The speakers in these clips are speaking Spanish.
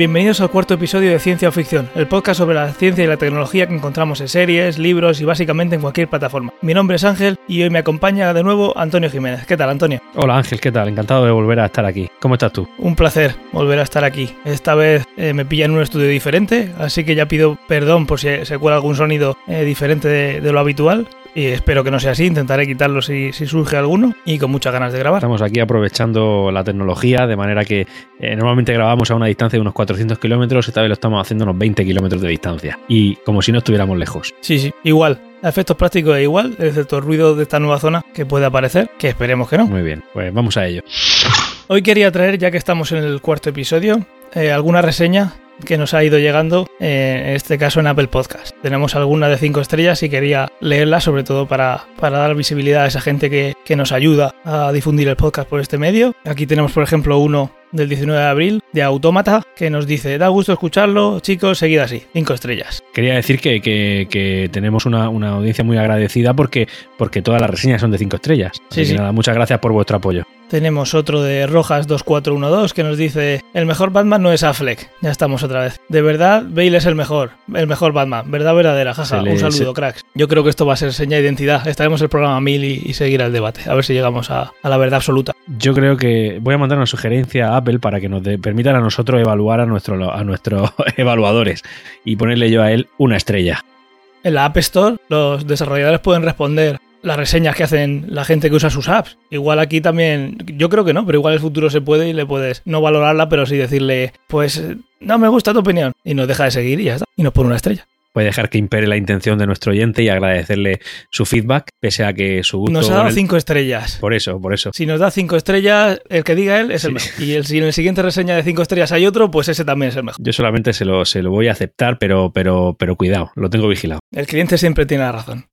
Bienvenidos al cuarto episodio de Ciencia o Ficción, el podcast sobre la ciencia y la tecnología que encontramos en series, libros y básicamente en cualquier plataforma. Mi nombre es Ángel y hoy me acompaña de nuevo Antonio Jiménez. ¿Qué tal, Antonio? Hola Ángel, ¿qué tal? Encantado de volver a estar aquí. ¿Cómo estás tú? Un placer volver a estar aquí. Esta vez eh, me pilla en un estudio diferente, así que ya pido perdón por si se cuela algún sonido eh, diferente de, de lo habitual y espero que no sea así, intentaré quitarlo si, si, surge alguno y con muchas ganas de grabar. Estamos aquí aprovechando la tecnología de manera que eh, normalmente grabamos a una distancia de unos 400 kilómetros, esta vez lo estamos haciendo a unos 20 kilómetros de distancia y como si no estuviéramos lejos. Sí, sí, igual. A efectos prácticos es igual, excepto el ruido de esta nueva zona que puede aparecer, que esperemos que no. Muy bien, pues vamos a ello. Hoy quería traer, ya que estamos en el cuarto episodio, eh, alguna reseña que nos ha ido llegando, eh, en este caso en Apple Podcast. Tenemos alguna de 5 estrellas y quería leerla, sobre todo para, para dar visibilidad a esa gente que, que nos ayuda a difundir el podcast por este medio. Aquí tenemos, por ejemplo, uno del 19 de abril de Autómata que nos dice, da gusto escucharlo, chicos, seguid así, 5 estrellas. Quería decir que, que, que tenemos una, una, audiencia muy agradecida porque, porque todas las reseñas son de 5 estrellas. Así sí, sí. nada, muchas gracias por vuestro apoyo. Tenemos otro de Rojas2412 que nos dice, el mejor Batman no es Affleck. Ya estamos otra vez. De verdad, Bale es el mejor, el mejor Batman. Verdad verdadera, jaja. Le, Un saludo, se... cracks. Yo creo que esto va a ser seña de identidad. Estaremos el programa 1000 y, y seguirá el debate. A ver si llegamos a, a, la verdad absoluta. Yo creo que voy a mandar una sugerencia a Apple para que nos de, permitan a nosotros evaluar a, nuestro, a nuestros evaluadores y ponerle yo a él una estrella. En la App Store, los desarrolladores pueden responder las reseñas que hacen la gente que usa sus apps. Igual aquí también, yo creo que no, pero igual el futuro se puede y le puedes no valorarla, pero sí decirle, pues no me gusta tu opinión. Y nos deja de seguir y ya está. Y nos pone una estrella. Puede dejar que impere la intención de nuestro oyente y agradecerle su feedback, pese a que su gusto. Nos ha dado el... cinco estrellas. Por eso, por eso. Si nos da cinco estrellas, el que diga él es el mejor. Y el, si en el siguiente reseña de cinco estrellas hay otro, pues ese también es el mejor. Yo solamente se lo, se lo voy a aceptar, pero, pero, pero cuidado, lo tengo vigilado. El cliente siempre tiene la razón.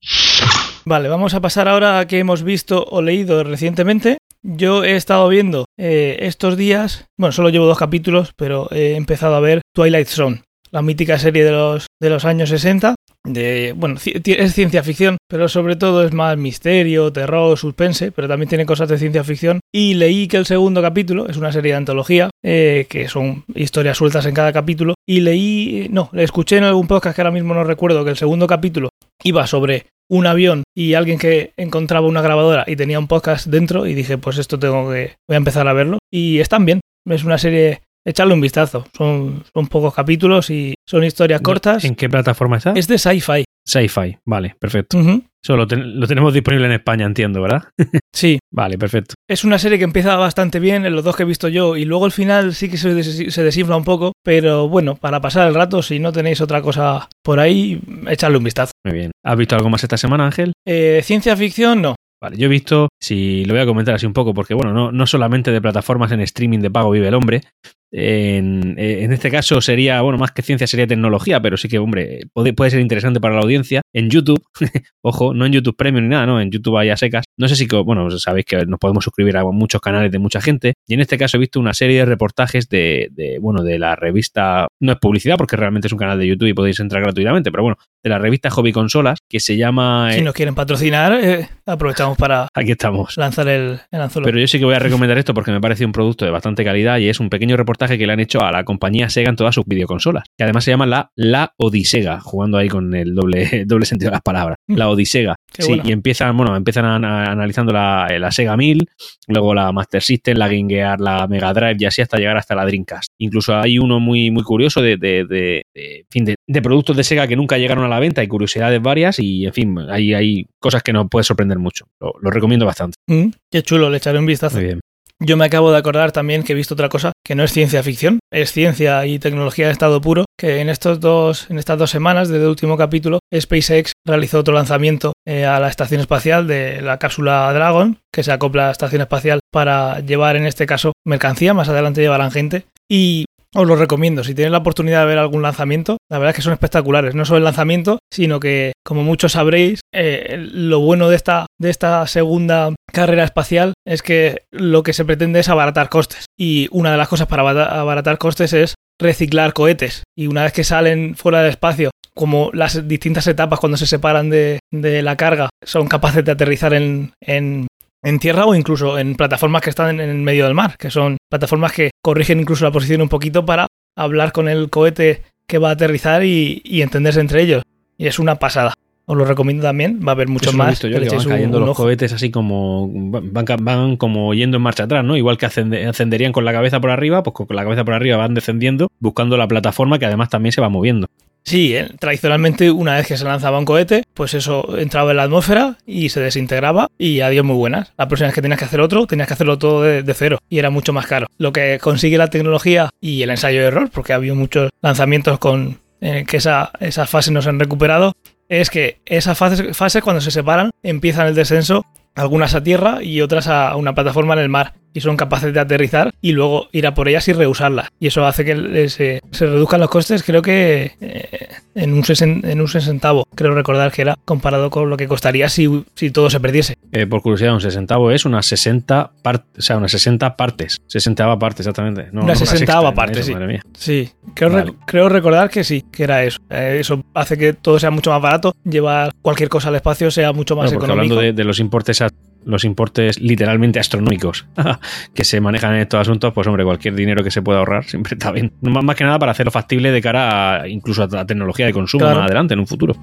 Vale, vamos a pasar ahora a qué hemos visto o leído recientemente. Yo he estado viendo eh, estos días, bueno, solo llevo dos capítulos, pero he empezado a ver Twilight Zone, la mítica serie de los, de los años 60. De, bueno, es ciencia ficción, pero sobre todo es más misterio, terror, suspense, pero también tiene cosas de ciencia ficción. Y leí que el segundo capítulo es una serie de antología, eh, que son historias sueltas en cada capítulo. Y leí, no, le escuché en algún podcast que ahora mismo no recuerdo que el segundo capítulo iba sobre un avión y alguien que encontraba una grabadora y tenía un podcast dentro y dije, pues esto tengo que, voy a empezar a verlo. Y están bien, es una serie, echarle un vistazo, son, son pocos capítulos y son historias cortas. ¿En qué plataforma está? Es de sci-fi. Sci-fi, vale, perfecto. Uh -huh. Eso lo, ten lo, tenemos disponible en España, entiendo, ¿verdad? sí. Vale, perfecto. Es una serie que empieza bastante bien en los dos que he visto yo y luego al final sí que se, des se desinfla un poco, pero bueno, para pasar el rato, si no tenéis otra cosa por ahí, echarle un vistazo. Muy bien. ¿Has visto algo más esta semana, Ángel? Eh, ciencia ficción, no. Vale, yo he visto, si lo voy a comentar así un poco, porque bueno, no, no solamente de plataformas en streaming de pago vive el hombre, en, en, este caso sería, bueno, más que ciencia sería tecnología, pero sí que, hombre, puede, puede ser interesante para la audiencia. En YouTube, ojo, no en YouTube Premium ni nada, no, en YouTube hay a secas. No sé si, bueno, sabéis que nos podemos suscribir a muchos canales de mucha gente. Y en este caso he visto una serie de reportajes de, de bueno, de la revista, no es publicidad porque realmente es un canal de YouTube y podéis entrar gratuitamente, pero bueno, de la revista Hobby Consolas, que se llama... Si nos quieren patrocinar, eh, aprovechamos para... Aquí estamos. Lanzar el, el anzuelo. Pero yo sí que voy a recomendar esto porque me parece un producto de bastante calidad y es un pequeño reportaje que le han hecho a la compañía Sega en todas sus videoconsolas, que además se llama la, la Odisega, jugando ahí con el doble, doble sentido de las palabras. La Odisega. Qué sí, y empiezan, bueno, empiezan a, a, analizando la, la, Sega 1000, luego la Master System, la Game Gear, la Mega Drive y así hasta llegar hasta la Dreamcast. Incluso hay uno muy, muy curioso de, de, de, de, fin, de, de productos de Sega que nunca llegaron a la venta y curiosidades varias y, en fin, hay, hay cosas que nos puede sorprender mucho. Lo, lo recomiendo bastante. Mm, qué chulo, le echaré un vistazo. Muy bien. Yo me acabo de acordar también que he visto otra cosa que no es ciencia ficción, es ciencia y tecnología de estado puro, que en estos dos, en estas dos semanas desde el último capítulo, SpaceX realizó otro lanzamiento eh, a la estación espacial de la cápsula Dragon, que se acopla a la estación espacial para llevar en este caso mercancía, más adelante llevarán gente. Y os lo recomiendo. Si tenéis la oportunidad de ver algún lanzamiento, la verdad es que son espectaculares. No solo el lanzamiento, sino que, como muchos sabréis, eh, lo bueno de esta, de esta segunda carrera espacial es que lo que se pretende es abaratar costes. Y una de las cosas para abaratar costes es reciclar cohetes. Y una vez que salen fuera del espacio, como las distintas etapas cuando se separan de, de la carga son capaces de aterrizar en, en en tierra o incluso en plataformas que están en el medio del mar, que son plataformas que corrigen incluso la posición un poquito para hablar con el cohete que va a aterrizar y, y entenderse entre ellos. Y es una pasada. Os lo recomiendo también, va a haber muchos más. yo, que que van un- un los ojo. cohetes así como van, van como yendo en marcha atrás, ¿no? Igual que ascende- ascenderían con la cabeza por arriba, pues con la cabeza por arriba van descendiendo, buscando la plataforma que además también se va moviendo. Sí, eh, tradicionalmente una vez que se lanzaba un cohete, pues eso entraba en la atmósfera y se desintegraba y adiós muy buenas. La próxima vez que tenías que hacer otro, tenías que hacerlo todo de, cero y era mucho más caro. Lo que consigue la tecnología y el ensayo de error, porque ha habido muchos lanzamientos con eh, que esa, esas fases no se han recuperado, es que esas fases, fases cuando se separan empiezan el descenso, algunas a tierra y otras a una plataforma en el mar y son capaces de aterrizar y luego ir a por ellas y reusarlas. Y eso hace que eh, se, se reduzcan los costes, creo que eh, en, un sesen- en un sesentavo, creo recordar que era comparado con lo que costaría si, si todo se perdiese. Eh, por curiosidad, un sesentavo es unas 60 partes, o sea, unas 60 partes, sesentava parte exactamente. No, Una no sesentava sexta, parte, eso, sí. Madre mía. Sí, creo, Vale. rec- creo recordar que sí, que era eso. Eh, eso hace que todo sea mucho más barato, llevar cualquier cosa al espacio sea mucho más Bueno, económico. hablando de, de los importes los importes literalmente astronómicos que se manejan en estos asuntos, pues hombre, cualquier dinero que se pueda ahorrar siempre está bien. No Más, que nada para hacerlo factible de cara a, incluso a la tecnología de consumo Claro. más adelante, en un futuro.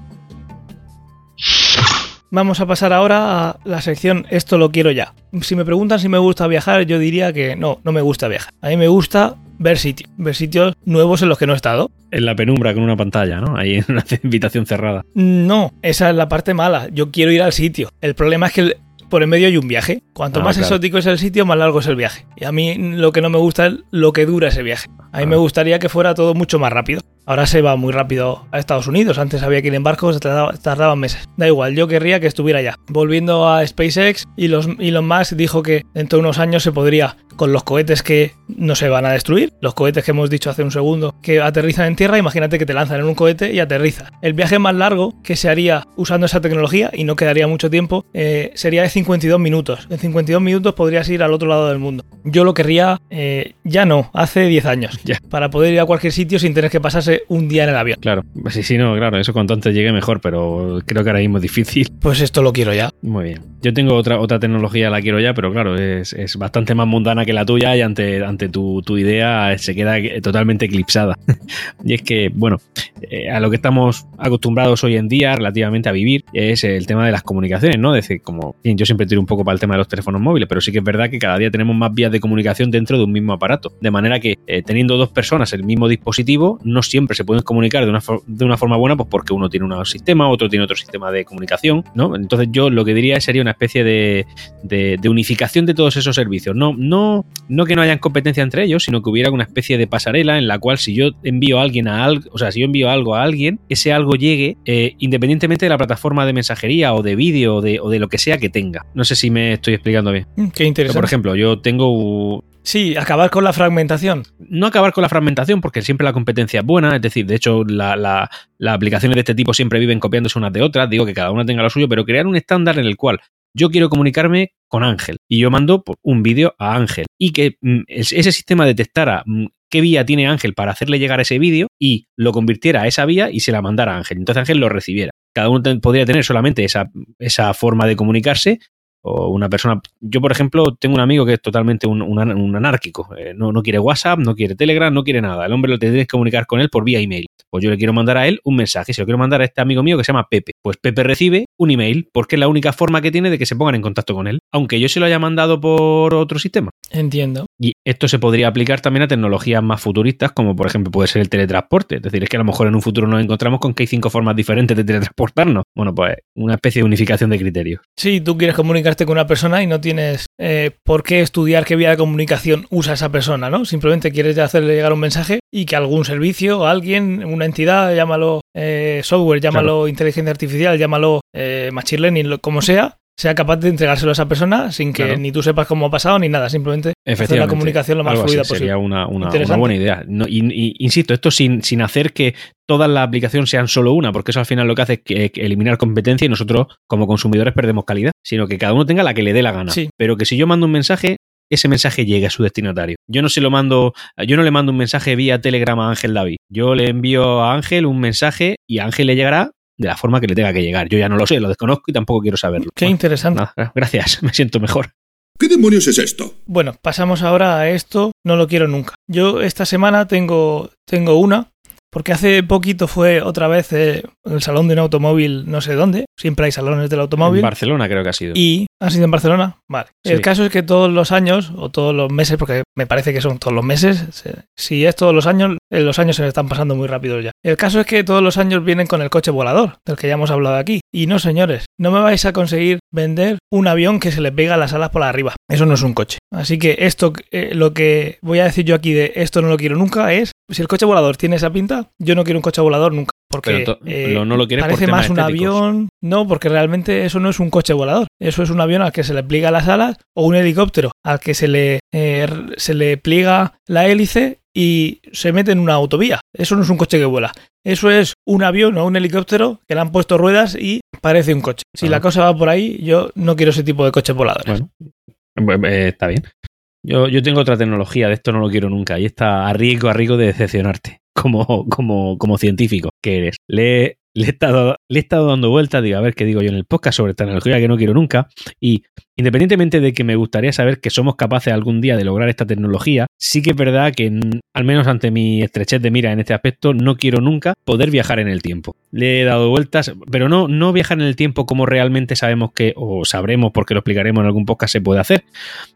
Vamos a pasar ahora a la sección Esto lo quiero ya. Si me preguntan si me gusta viajar, yo diría que no, no me gusta viajar. A mí me gusta ver sitios, ver sitios nuevos en los que no he estado. En la penumbra con una pantalla, ¿no? Ahí en una habitación cerrada. No, esa es la parte mala. Yo quiero ir al sitio. El problema es que el- por en medio hay un viaje. Cuanto Ah, más claro. exótico es el sitio, más largo es el viaje. Y a mí lo que no me gusta es lo que dura ese viaje. A mí Ah. me gustaría que fuera todo mucho más rápido. Ahora se va muy rápido a Estados Unidos. Antes había que ir en barcos, tardaba- tardaban meses. Da igual, yo querría que estuviera ya. Volviendo a SpaceX, Elon, Elon Musk dijo que dentro de unos años se podría, con los cohetes que no se van a destruir, los cohetes que hemos dicho hace un segundo, que aterrizan en tierra, imagínate que te lanzan en un cohete y aterriza. El viaje más largo que se haría usando esa tecnología, y no quedaría mucho tiempo, eh, sería de 52 minutos. En 52 minutos podrías ir al otro lado del mundo. Yo lo querría, eh, ya no, hace 10 años, Ya. para poder ir a cualquier sitio sin tener que pasarse un día en el avión. Claro, sí, sí, no, claro, eso cuanto antes llegue mejor, pero creo que ahora mismo es difícil. Pues esto lo quiero ya. Muy bien. Yo tengo otra, otra tecnología, la quiero ya, pero claro, es, es bastante más mundana que la tuya y ante, ante tu, tu idea se queda totalmente eclipsada. y es que, bueno, eh, a lo que estamos acostumbrados hoy en día relativamente a vivir es el tema de las comunicaciones, ¿no? Es decir, como bien, yo siempre tiro un poco para el tema de los teléfonos móviles, pero sí que es verdad que cada día tenemos más vías de comunicación dentro de un mismo aparato. De manera que eh, teniendo dos personas el mismo dispositivo, no siempre se pueden comunicar de una, de una forma buena, pues porque uno tiene un sistema, otro tiene otro sistema de comunicación, ¿no? Entonces yo lo que diría sería una especie de, de- de unificación de todos esos servicios. No, no, no que no hayan competencia entre ellos, sino que hubiera una especie de pasarela en la cual si yo envío a alguien a algo, o sea, si yo envío algo a alguien, ese algo llegue eh, independientemente de la plataforma de mensajería o de vídeo o de, o de lo que sea que tenga. No sé si me estoy explicando bien. Mm, Qué Pero, interesante. por ejemplo, yo tengo sí, acabar con la fragmentación. no acabar con la fragmentación, porque siempre la competencia es buena, es decir, de hecho, la- la- las aplicaciones de este tipo siempre viven copiándose unas de otras, digo que cada una tenga lo suyo, pero crear un estándar en el cual yo quiero comunicarme con Ángel y yo mando un vídeo a Ángel y que mm, es- ese sistema detectara mm, qué vía tiene Ángel para hacerle llegar ese vídeo y lo convirtiera a esa vía y se la mandara a Ángel. Entonces Ángel lo recibiera. Cada uno podría tener solamente esa, esa forma de comunicarse o una persona. Yo, por ejemplo, tengo un amigo que es totalmente un, un an- un anárquico. Eh, no, no quiere WhatsApp, no quiere Telegram, no quiere nada. El hombre lo tienes que comunicar con él por vía email. Pues yo le quiero mandar a él un mensaje. Se lo quiero mandar a este amigo mío que se llama Pepe. Pues Pepe recibe un email porque es la única forma que tiene de que se pongan en contacto con él, aunque yo se lo haya mandado por otro sistema. Entiendo. Y esto se podría aplicar también a tecnologías más futuristas, como por ejemplo puede ser el teletransporte. Es decir, es que a lo mejor en un futuro nos encontramos con que hay cinco formas diferentes de teletransportarnos. Bueno, pues una especie de unificación de criterios. Sí, tú quieres comunicarte con una persona y no tienes eh, por qué estudiar qué vía de comunicación usa esa persona, ¿no? Simplemente quieres hacerle llegar un mensaje y que algún servicio, alguien, una entidad, llámalo eh, software, llámalo inteligencia artificial, llámalo eh, machine learning, lo- como sea, sea capaz de entregárselo a esa persona sin que Claro. ni tú sepas cómo ha pasado ni nada, simplemente hacer la comunicación lo más Algo así fluida posible. Sería una, una- buena idea. No, y- y- insisto, esto sin, sin hacer que todas las aplicaciones sean solo una, porque eso al final lo que hace es que- que eliminar competencia y nosotros como consumidores perdemos calidad, sino que cada uno tenga la que le dé la gana. Sí. Pero que si yo mando un mensaje, ese mensaje llegue a su destinatario. Yo no se lo mando, yo no le mando un mensaje vía Telegram a Ángel David. Yo le envío a Ángel un mensaje y a Ángel le llegará de la forma que le tenga que llegar. Yo ya no lo sé, lo desconozco y tampoco quiero saberlo. Qué Bueno, interesante. nada, gracias, me siento mejor. ¿Qué demonios es esto? Bueno, pasamos ahora a esto, no lo quiero nunca. Yo esta semana tengo, tengo una porque hace poquito fue otra vez eh, el salón de un automóvil, no sé dónde. Siempre hay salones del automóvil. En Barcelona creo que ha sido. Y ha sido en Barcelona. Vale. Sí. El caso es que todos los años, o todos los meses, porque me parece que son todos los meses, se- si es todos los años, los años se me están pasando muy rápido ya. El caso es que todos los años vienen con el coche volador, del que ya hemos hablado aquí. Y no, señores, no me vais a conseguir vender un avión que se le pega las alas por arriba. Eso no es un coche. Así que esto, eh, lo que voy a decir yo aquí de esto no lo quiero nunca es, si el coche volador tiene esa pinta, yo no quiero un coche volador nunca. Porque eh, lo- no lo quieres parece más un estéticos. avión. No, porque realmente eso no es un coche volador. Eso es un avión al que se le pliega las alas o un helicóptero al que se le, eh, se le pliega la hélice y se mete en una autovía. Eso no es un coche que vuela. Eso es un avión o un helicóptero que le han puesto ruedas y parece un coche. Si Ah. la cosa va por ahí, yo no quiero ese tipo de coches voladores. Bueno, eh, está bien. Yo, yo tengo otra tecnología, de esto no lo quiero nunca, y está a riesgo, a riesgo de decepcionarte, como, como, como científico que eres. Le, le, he estado, le he estado dando vueltas, digo, a ver qué digo yo en el podcast sobre tecnología que no quiero nunca, y independientemente de que me gustaría saber que somos capaces algún día de lograr esta tecnología, sí que es verdad que, al menos ante mi estrechez de mira en este aspecto, no quiero nunca poder viajar en el tiempo. Le he dado vueltas, pero no, no viajar en el tiempo como realmente sabemos que, o sabremos porque lo explicaremos en algún podcast, se puede hacer,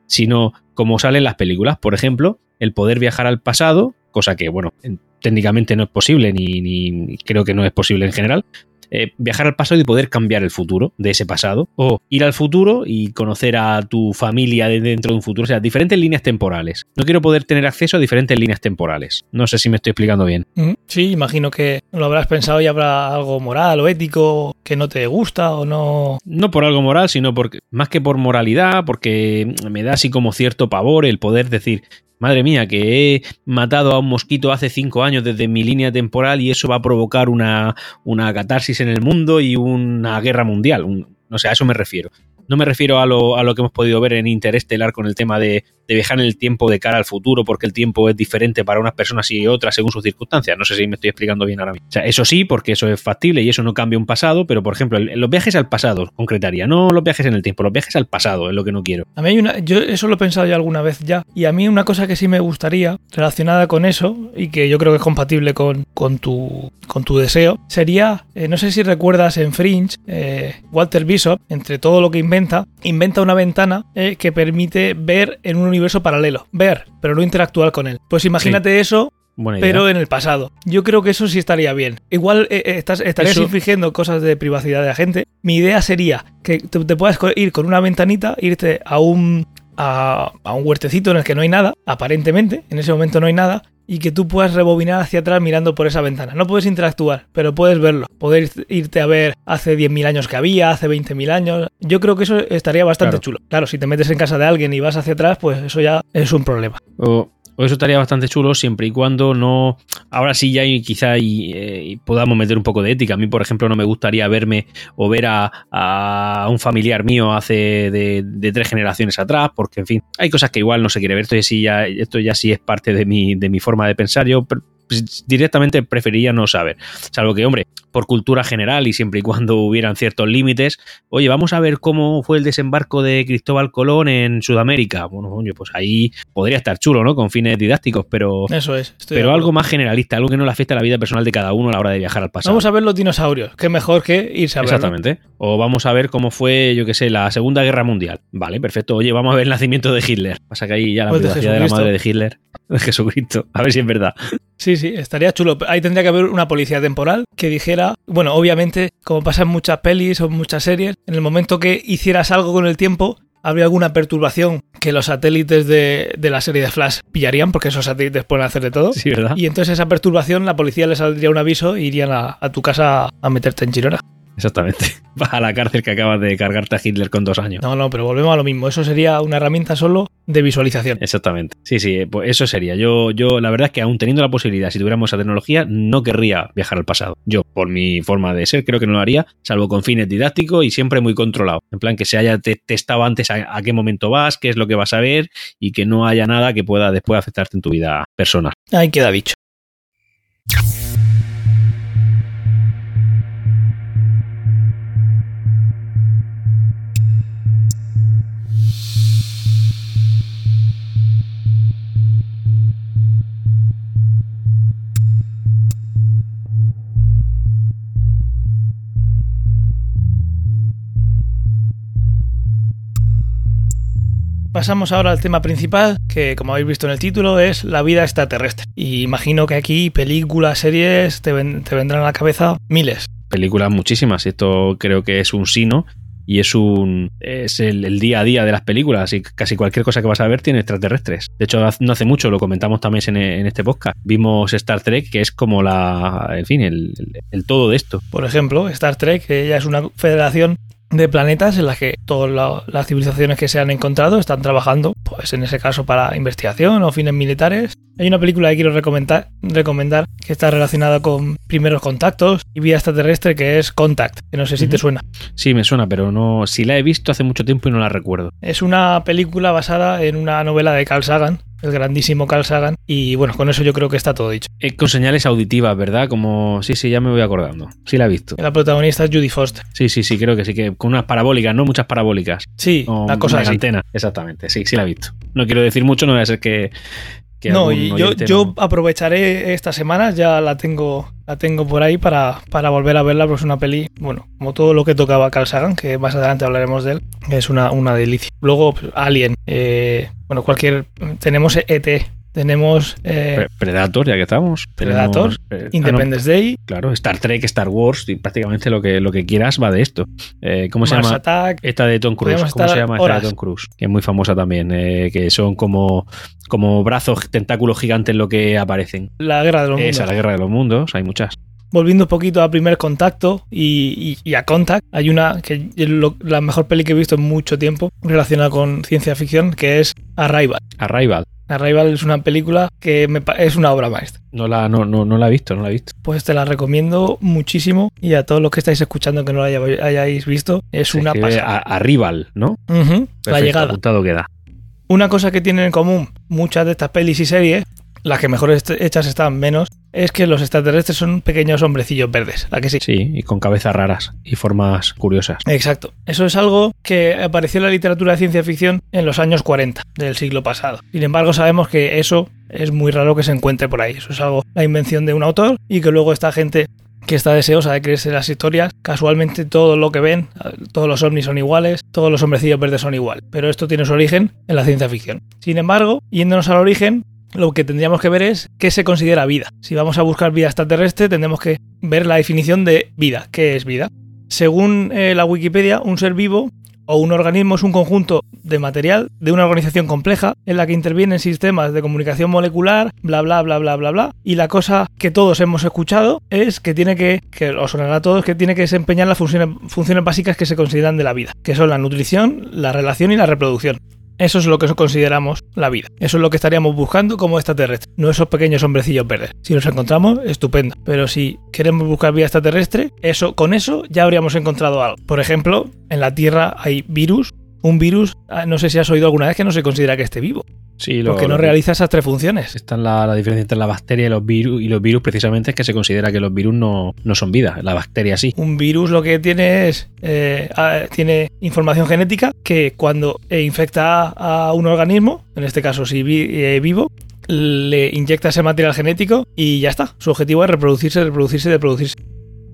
sino como sale en las películas. Por ejemplo, el poder viajar al pasado, cosa que, bueno, en- técnicamente no es posible, ni- ni creo que no es posible en general. Eh, viajar al pasado y poder cambiar el futuro de ese pasado. O ir al futuro y conocer a tu familia de dentro de un futuro. O sea, diferentes líneas temporales. No quiero poder tener acceso a diferentes líneas temporales. No sé si me estoy explicando bien. Mm, Sí, imagino que lo habrás pensado y habrá algo moral o ético que no te gusta o no. No por algo moral, sino porque, más que por moralidad, porque me da así como cierto pavor el poder decir, madre mía, que he matado a un mosquito hace cinco años desde mi línea temporal y eso va a provocar una, una catarsis en el mundo y una guerra mundial. Un- no sé, a eso me refiero. No me refiero a lo, a lo que hemos podido ver en Interestelar con el tema de, de viajar en el tiempo de cara al futuro, porque el tiempo es diferente para unas personas y otras según sus circunstancias. No sé si me estoy explicando bien ahora mismo. O sea, eso sí, porque eso es factible y eso no cambia un pasado, pero por ejemplo, los viajes al pasado concretaría, no los viajes en el tiempo, los viajes al pasado es lo que no quiero. A mí hay una. Yo eso lo he pensado ya alguna vez ya. Y a mí una cosa que sí me gustaría, relacionada con eso, y que yo creo que es compatible con, con, tu, con tu deseo, sería. eh, no sé si recuerdas en Fringe, eh, Walter Bishop, entre todo lo que inventa, inventa una ventana eh, que permite ver en un universo paralelo. Ver, pero no interactuar con él. Pues imagínate eso Buena idea. pero en el pasado. Yo creo que eso sí estaría bien. Igual eh, eh, estás, estarías Eso- infringiendo cosas de privacidad de la gente. Mi idea sería que te, te puedas ir con una ventanita, irte a un, a, a un huertecito en el que no hay nada, aparentemente, en ese momento no hay nada, y que tú puedas rebobinar hacia atrás mirando por esa ventana. No puedes interactuar, pero puedes verlo. Poder irte a ver hace 10.000 años que había, hace 20.000 años. Yo creo que eso estaría bastante Claro. chulo. Claro, si te metes en casa de alguien y vas hacia atrás, pues eso ya es un problema. O, o eso estaría bastante chulo siempre y cuando no. Ahora sí ya quizá eh, podamos meter un poco de ética. A mí, por ejemplo, no me gustaría verme o ver a, un familiar mío hace de, tres generaciones atrás, porque en fin, hay cosas que igual no se quiere ver. Esto ya sí, esto ya sí es parte de mi, de mi forma de pensar. Yo pues, directamente preferiría no saber. Salvo que, hombre, por cultura general y siempre y cuando hubieran ciertos límites, oye, vamos a ver cómo fue el desembarco de Cristóbal Colón en Sudamérica. Bueno, oye, pues ahí podría estar chulo, ¿no? Con fines didácticos, pero, Eso es. pero algo más generalista, algo que no le afecte a la vida personal de cada uno a la hora de viajar al pasado. Vamos a ver los dinosaurios. Qué mejor que irse a verlo. Exactamente. O vamos a ver cómo fue, yo qué sé, la Segunda Guerra Mundial. Vale, perfecto. Oye, vamos a ver el nacimiento de Hitler. Pasa que ahí ya la Pues de privacidad de la madre de Hitler, de Jesucristo. A ver si es verdad. Sí, sí, estaría chulo. Ahí tendría que haber una policía temporal que dijera, bueno, obviamente, como pasa en muchas pelis o en muchas series, en el momento que hicieras algo con el tiempo, habría alguna perturbación que los satélites de, de la serie de Flash pillarían, porque esos satélites pueden hacer de todo. Sí, ¿verdad? Y entonces esa perturbación, la policía le saldría un aviso e irían a, a tu casa a meterte en chirona. Exactamente. Vas a la cárcel que acabas de cargarte a Hitler con dos años. No, no, pero volvemos a lo mismo. Eso sería una herramienta solo de visualización. Exactamente. Sí, sí, pues eso sería. Yo, yo, la verdad es que aún teniendo la posibilidad, si tuviéramos esa tecnología, no querría viajar al pasado. Yo, por mi forma de ser, creo que no lo haría, salvo con fines didácticos y siempre muy controlado. En plan, que se haya te- testado antes a, a qué momento vas, qué es lo que vas a ver y que no haya nada que pueda después afectarte en tu vida personal. Ahí queda dicho. Pasamos ahora al tema principal, que como habéis visto en el título es la vida extraterrestre. Y imagino que aquí películas, series, te, ven- te vendrán a la cabeza miles. Películas muchísimas. Esto creo que es un sino y es un es el, el día a día de las películas y casi cualquier cosa que vas a ver tiene extraterrestres. De hecho, no hace mucho lo comentamos también en, en este podcast. Vimos Star Trek, que es como la, en fin, el, el- el todo de esto. Por ejemplo, Star Trek, que ya es una federación de planetas en las que todas la- las civilizaciones que se han encontrado están trabajando, pues en ese caso para investigación o fines militares. Hay una película que quiero recomendar, recomendar que está relacionada con primeros contactos y vida extraterrestre que es Contact, que no sé si te suena. Sí, me suena, pero no. Si la he visto hace mucho tiempo y no la recuerdo. Es una película basada en una novela de Carl Sagan, el grandísimo Carl Sagan, y bueno, con eso yo creo que está todo dicho. Eh, con señales auditivas, ¿verdad? Como. Sí, sí, ya me voy acordando. Sí, la he visto. La protagonista es Judy Foster. Sí, sí, sí, creo que sí, que con unas parabólicas, ¿no? Muchas parabólicas. Sí, O la cosa antenas. Exactamente, sí, sí la he visto. No quiero decir mucho, no voy a ser que. Que No, y yo, yo no- aprovecharé esta semana, ya la tengo, la tengo por ahí para, para volver a verla, porque es una peli, bueno, como todo lo que tocaba Carl Sagan, que más adelante hablaremos de él, es una, una delicia. Luego, pues, Alien, eh, bueno, cualquier, tenemos ET, tenemos eh, Pre- Predator, ya que estamos. Predator, Tenemos, eh, ah, no, Independence Day, claro, Star Trek, Star Wars, y prácticamente lo que, lo que quieras va de esto. Eh, ¿Cómo se Mars llama? Attack, Esta de Tom Cruise. ¿Cómo se llama esta de Tom Cruise? Que es muy famosa también. eh, que son como, como brazos, tentáculos gigantes lo que aparecen. La Guerra de los Esa, Mundos. la guerra de los mundos. Hay muchas. Volviendo un poquito a primer contacto y, y- y a Contact, hay una que es lo- la mejor peli que he visto en mucho tiempo relacionada con ciencia ficción, que es Arrival. Arrival. Arrival es una película que me es una obra maestra. No la, no, no, no la he visto, no la he visto. Pues te la recomiendo muchísimo y a todos los que estáis escuchando que no la hayáis visto, es Se una pasada. Arrival, ¿no? Ujú, La Perfecto, llegada. apuntado queda. Una cosa que tienen en común muchas de estas pelis y series, las que mejor hechas están menos, es que los extraterrestres son pequeños hombrecillos verdes. ¿La que sí? Sí, y con cabezas raras y formas curiosas. Exacto. Eso es algo que apareció en la literatura de ciencia ficción en los años 40 del siglo pasado. Sin embargo, sabemos que eso es muy raro que se encuentre por ahí. Eso es algo, la invención de un autor y que luego esta gente que está deseosa de creerse las historias, casualmente todo lo que ven, todos los ovnis son iguales, todos los hombrecillos verdes son iguales. Pero esto tiene su origen en la ciencia ficción. Sin embargo, yéndonos al origen, lo que tendríamos que ver es qué se considera vida. Si vamos a buscar vida extraterrestre, tendremos que ver la definición de vida. ¿Qué es vida? Según eh, la Wikipedia, un ser vivo o un organismo es un conjunto de material de una organización compleja en la que intervienen sistemas de comunicación molecular, bla bla bla bla bla bla. Y la cosa que todos hemos escuchado es que tiene que, que os sonará a todos, que tiene que desempeñar las funciones, funciones básicas que se consideran de la vida, que son la nutrición, la relación y la reproducción. Eso es lo que consideramos la vida. Eso es lo que estaríamos buscando como extraterrestre, no esos pequeños hombrecillos verdes. Si los encontramos, estupendo. Pero si queremos buscar vida extraterrestre, eso, con eso ya habríamos encontrado algo. Por ejemplo, en la Tierra hay virus. Un virus, ah, no sé si has oído alguna vez que no se considera que esté vivo, Sí, lo, porque no lo- realiza esas tres funciones. Está la, la diferencia entre la bacteria y los virus. Y los virus, precisamente, es que se considera que los virus no, no son vida. La bacteria sí. Un virus lo que tiene es eh, ah, tiene información genética que cuando eh, infecta a, a un organismo, en este caso si vi- eh, vivo, le inyecta ese material genético y ya está. Su objetivo es reproducirse, reproducirse, reproducirse.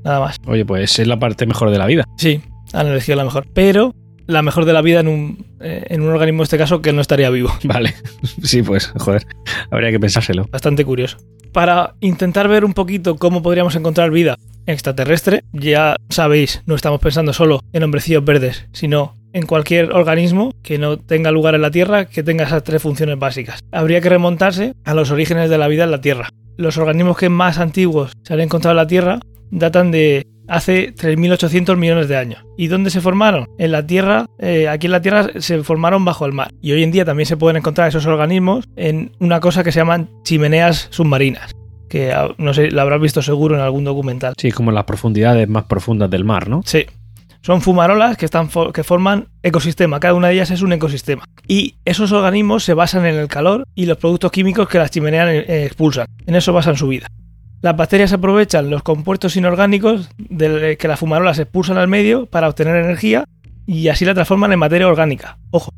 Nada más. Oye, pues es la parte mejor de la vida. Sí, han elegido la mejor. Pero la mejor de la vida en un, eh, en un organismo, en este caso, que no estaría vivo. Vale. Sí, pues, joder. Habría que pensárselo. Bastante curioso. Para intentar ver un poquito cómo podríamos encontrar vida extraterrestre, ya sabéis, no estamos pensando solo en hombrecillos verdes, sino en cualquier organismo que no tenga lugar en la Tierra que tenga esas tres funciones básicas. Habría que remontarse a los orígenes de la vida en la Tierra. Los organismos que más antiguos se han encontrado en la Tierra datan de hace 3.800 millones de años. ¿Y dónde se formaron? En la Tierra, eh, aquí en la Tierra se formaron bajo el mar. Y hoy en día también se pueden encontrar esos organismos en una cosa que se llaman chimeneas submarinas. Que ah, no sé, la habrás visto seguro en algún documental. Sí, como en las profundidades más profundas del mar, ¿no? Sí. Son fumarolas que, están que forman ecosistema. Cada una de ellas es un ecosistema. Y esos organismos se basan en el calor y los productos químicos que las chimeneas eh, expulsan. En eso basan su vida. Las bacterias aprovechan los compuestos inorgánicos del- que las fumarolas expulsan al medio para obtener energía y así la transforman en materia orgánica. Ojo,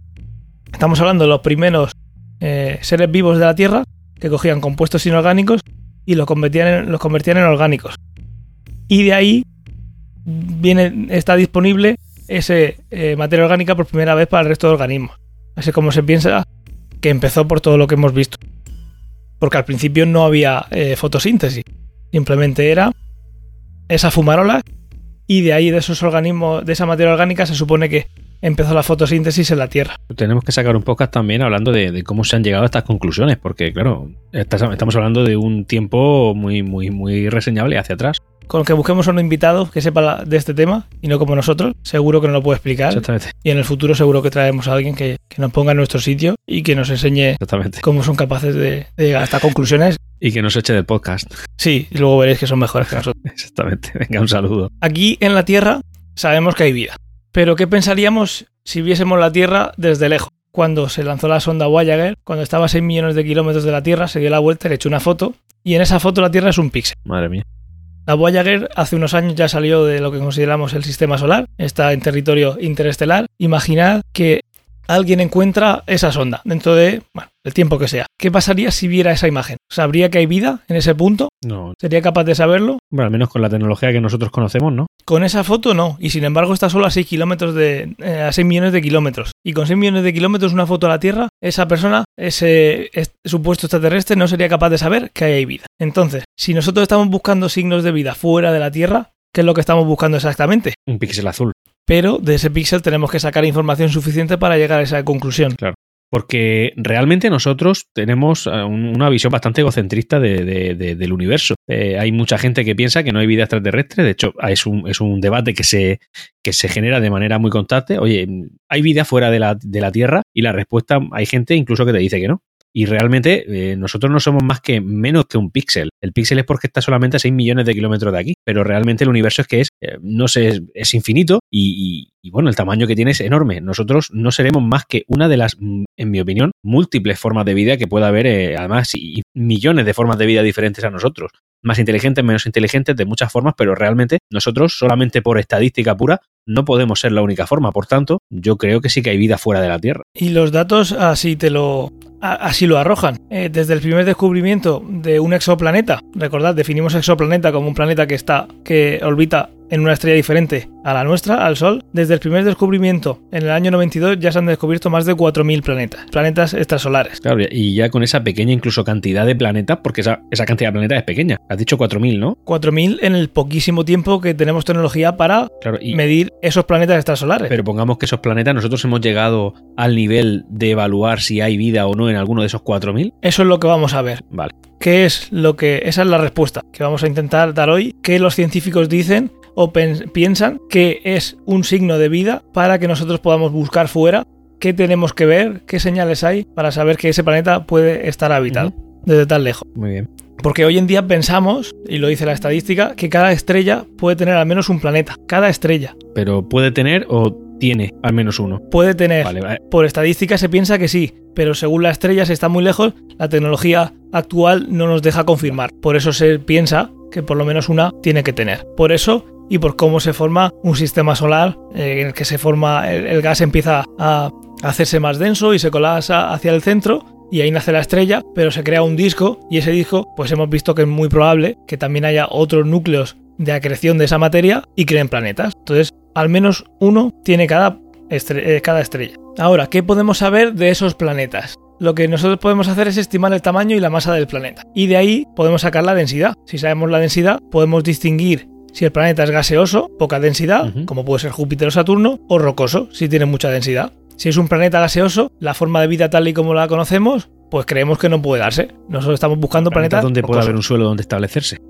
estamos hablando de los primeros eh, seres vivos de la Tierra que cogían compuestos inorgánicos y los convertían en, orgánicos. Y de ahí viene, está disponible esa materia orgánica por primera vez para el resto de organismos. así como se piensa que empezó por todo lo que hemos visto. Porque al principio no había eh, fotosíntesis, simplemente era esa fumarola y de ahí de esos organismos, de esa materia orgánica se supone que empezó la fotosíntesis en la Tierra. Tenemos que sacar un podcast también hablando de, cómo se han llegado a estas conclusiones, porque claro, estamos hablando de un tiempo muy, muy, muy reseñable hacia atrás con que busquemos a un invitado que sepa de este tema y no como nosotros, seguro que nos lo puede explicar. Exactamente. Y en el futuro seguro que traemos a alguien que, nos ponga en nuestro sitio y que nos enseñe Exactamente. cómo son capaces de, llegar a estas conclusiones. Y que nos eche del podcast. Sí, y luego veréis que son mejores que nosotros. Exactamente. Venga, un saludo. Aquí en la Tierra sabemos que hay vida. Pero ¿qué pensaríamos si viésemos la Tierra desde lejos? Cuando se lanzó la sonda Voyager, cuando estaba a 6 millones de kilómetros de la Tierra, se dio la vuelta y le echó una foto. Y en esa foto la Tierra es un píxel. Madre mía. La Voyager hace unos años ya salió de lo que consideramos el sistema solar, está en territorio interestelar. Imaginad que alguien encuentra esa sonda dentro de, bueno, el tiempo que sea. ¿Qué pasaría si viera esa imagen? ¿Sabría que hay vida en ese punto? No. ¿Sería capaz de saberlo? Bueno, al menos con la tecnología que nosotros conocemos, ¿no? Con esa foto no, y sin embargo está solo a 6 kilómetros de. Eh, a 6 millones de kilómetros. Y con 6 millones de kilómetros una foto a la Tierra, esa persona, ese supuesto extraterrestre, no sería capaz de saber que hay vida. Entonces, si nosotros estamos buscando signos de vida fuera de la Tierra, ¿qué es lo que estamos buscando exactamente? Un píxel azul pero de ese píxel tenemos que sacar información suficiente para llegar a esa conclusión. Claro. Porque realmente nosotros tenemos eh, una visión bastante egocentrista del universo. Eh, hay mucha gente que piensa que no hay vida extraterrestre. De hecho, es un, es un debate que se, que se genera de manera muy constante. Oye, ¿hay vida fuera de la, de la Tierra? Y la respuesta, hay gente incluso que te dice que no. Y realmente eh, nosotros no somos más que menos que un píxel. El píxel es porque está solamente a 6 millones de kilómetros de aquí, pero realmente el universo es que es, eh, no sé, es, infinito y, bueno, el tamaño que tiene es enorme. Nosotros no seremos más que una de las, mm, en mi opinión, múltiples formas de vida que pueda haber, eh, además, y millones de formas de vida diferentes a nosotros más inteligentes, menos inteligentes, de muchas formas, pero realmente nosotros, solamente por estadística pura, no podemos ser la única forma. Por tanto, yo creo que sí que hay vida fuera de la Tierra. Y los datos así te lo, así lo arrojan. Eh, desde el primer descubrimiento de un exoplaneta, recordad, definimos exoplaneta como un planeta que está, que orbita en una estrella diferente a la nuestra, al Sol, desde el primer descubrimiento en el año 92 ya se han descubierto más de 4.000 planetas, planetas extrasolares. Claro, y ya con esa pequeña incluso cantidad de planetas, porque esa, esa cantidad de planetas es pequeña. Has dicho 4.000, ¿no? 4.000 en el poquísimo tiempo que tenemos tecnología para medir esos planetas extrasolares. Pero pongamos que esos planetas nosotros hemos llegado al nivel de evaluar si hay vida o no en alguno de esos 4.000. Eso es lo que vamos a ver. Vale. ¿Qué es lo que... Esa es la respuesta que vamos a intentar dar hoy. ¿Qué los científicos dicen o piensan que es un signo de vida para que nosotros podamos buscar fuera qué tenemos que ver, qué señales hay para saber que ese planeta puede estar habitado desde tan lejos. Muy bien. Porque hoy en día pensamos, y lo dice la estadística, que cada estrella puede tener al menos un planeta. Cada estrella. Pero puede tener o tiene al menos uno. Puede tener. Por estadística se piensa que sí, pero según la estrella, si está muy lejos, la tecnología actual no nos deja confirmar. Por eso se piensa que por lo menos una tiene que tener. Por eso y por cómo se forma un sistema solar eh, en el que se forma el, gas empieza a hacerse más denso y se colapsa hacia el centro y ahí nace la estrella, pero se crea un disco y ese disco pues hemos visto que es muy probable que también haya otros núcleos de acreción de esa materia y creen planetas. Entonces, al menos uno tiene cada, eh, cada estrella. Ahora, ¿qué podemos saber de esos planetas? Lo que nosotros podemos hacer es estimar el tamaño y la masa del planeta. Y de ahí podemos sacar la densidad. Si sabemos la densidad, podemos distinguir si el planeta es gaseoso, poca densidad, como puede ser Júpiter o Saturno, o rocoso, si tiene mucha densidad. Si es un planeta gaseoso, la forma de vida tal y como la conocemos, pues creemos que no puede darse. Nosotros estamos buscando planetas donde puede haber un suelo donde establecerse.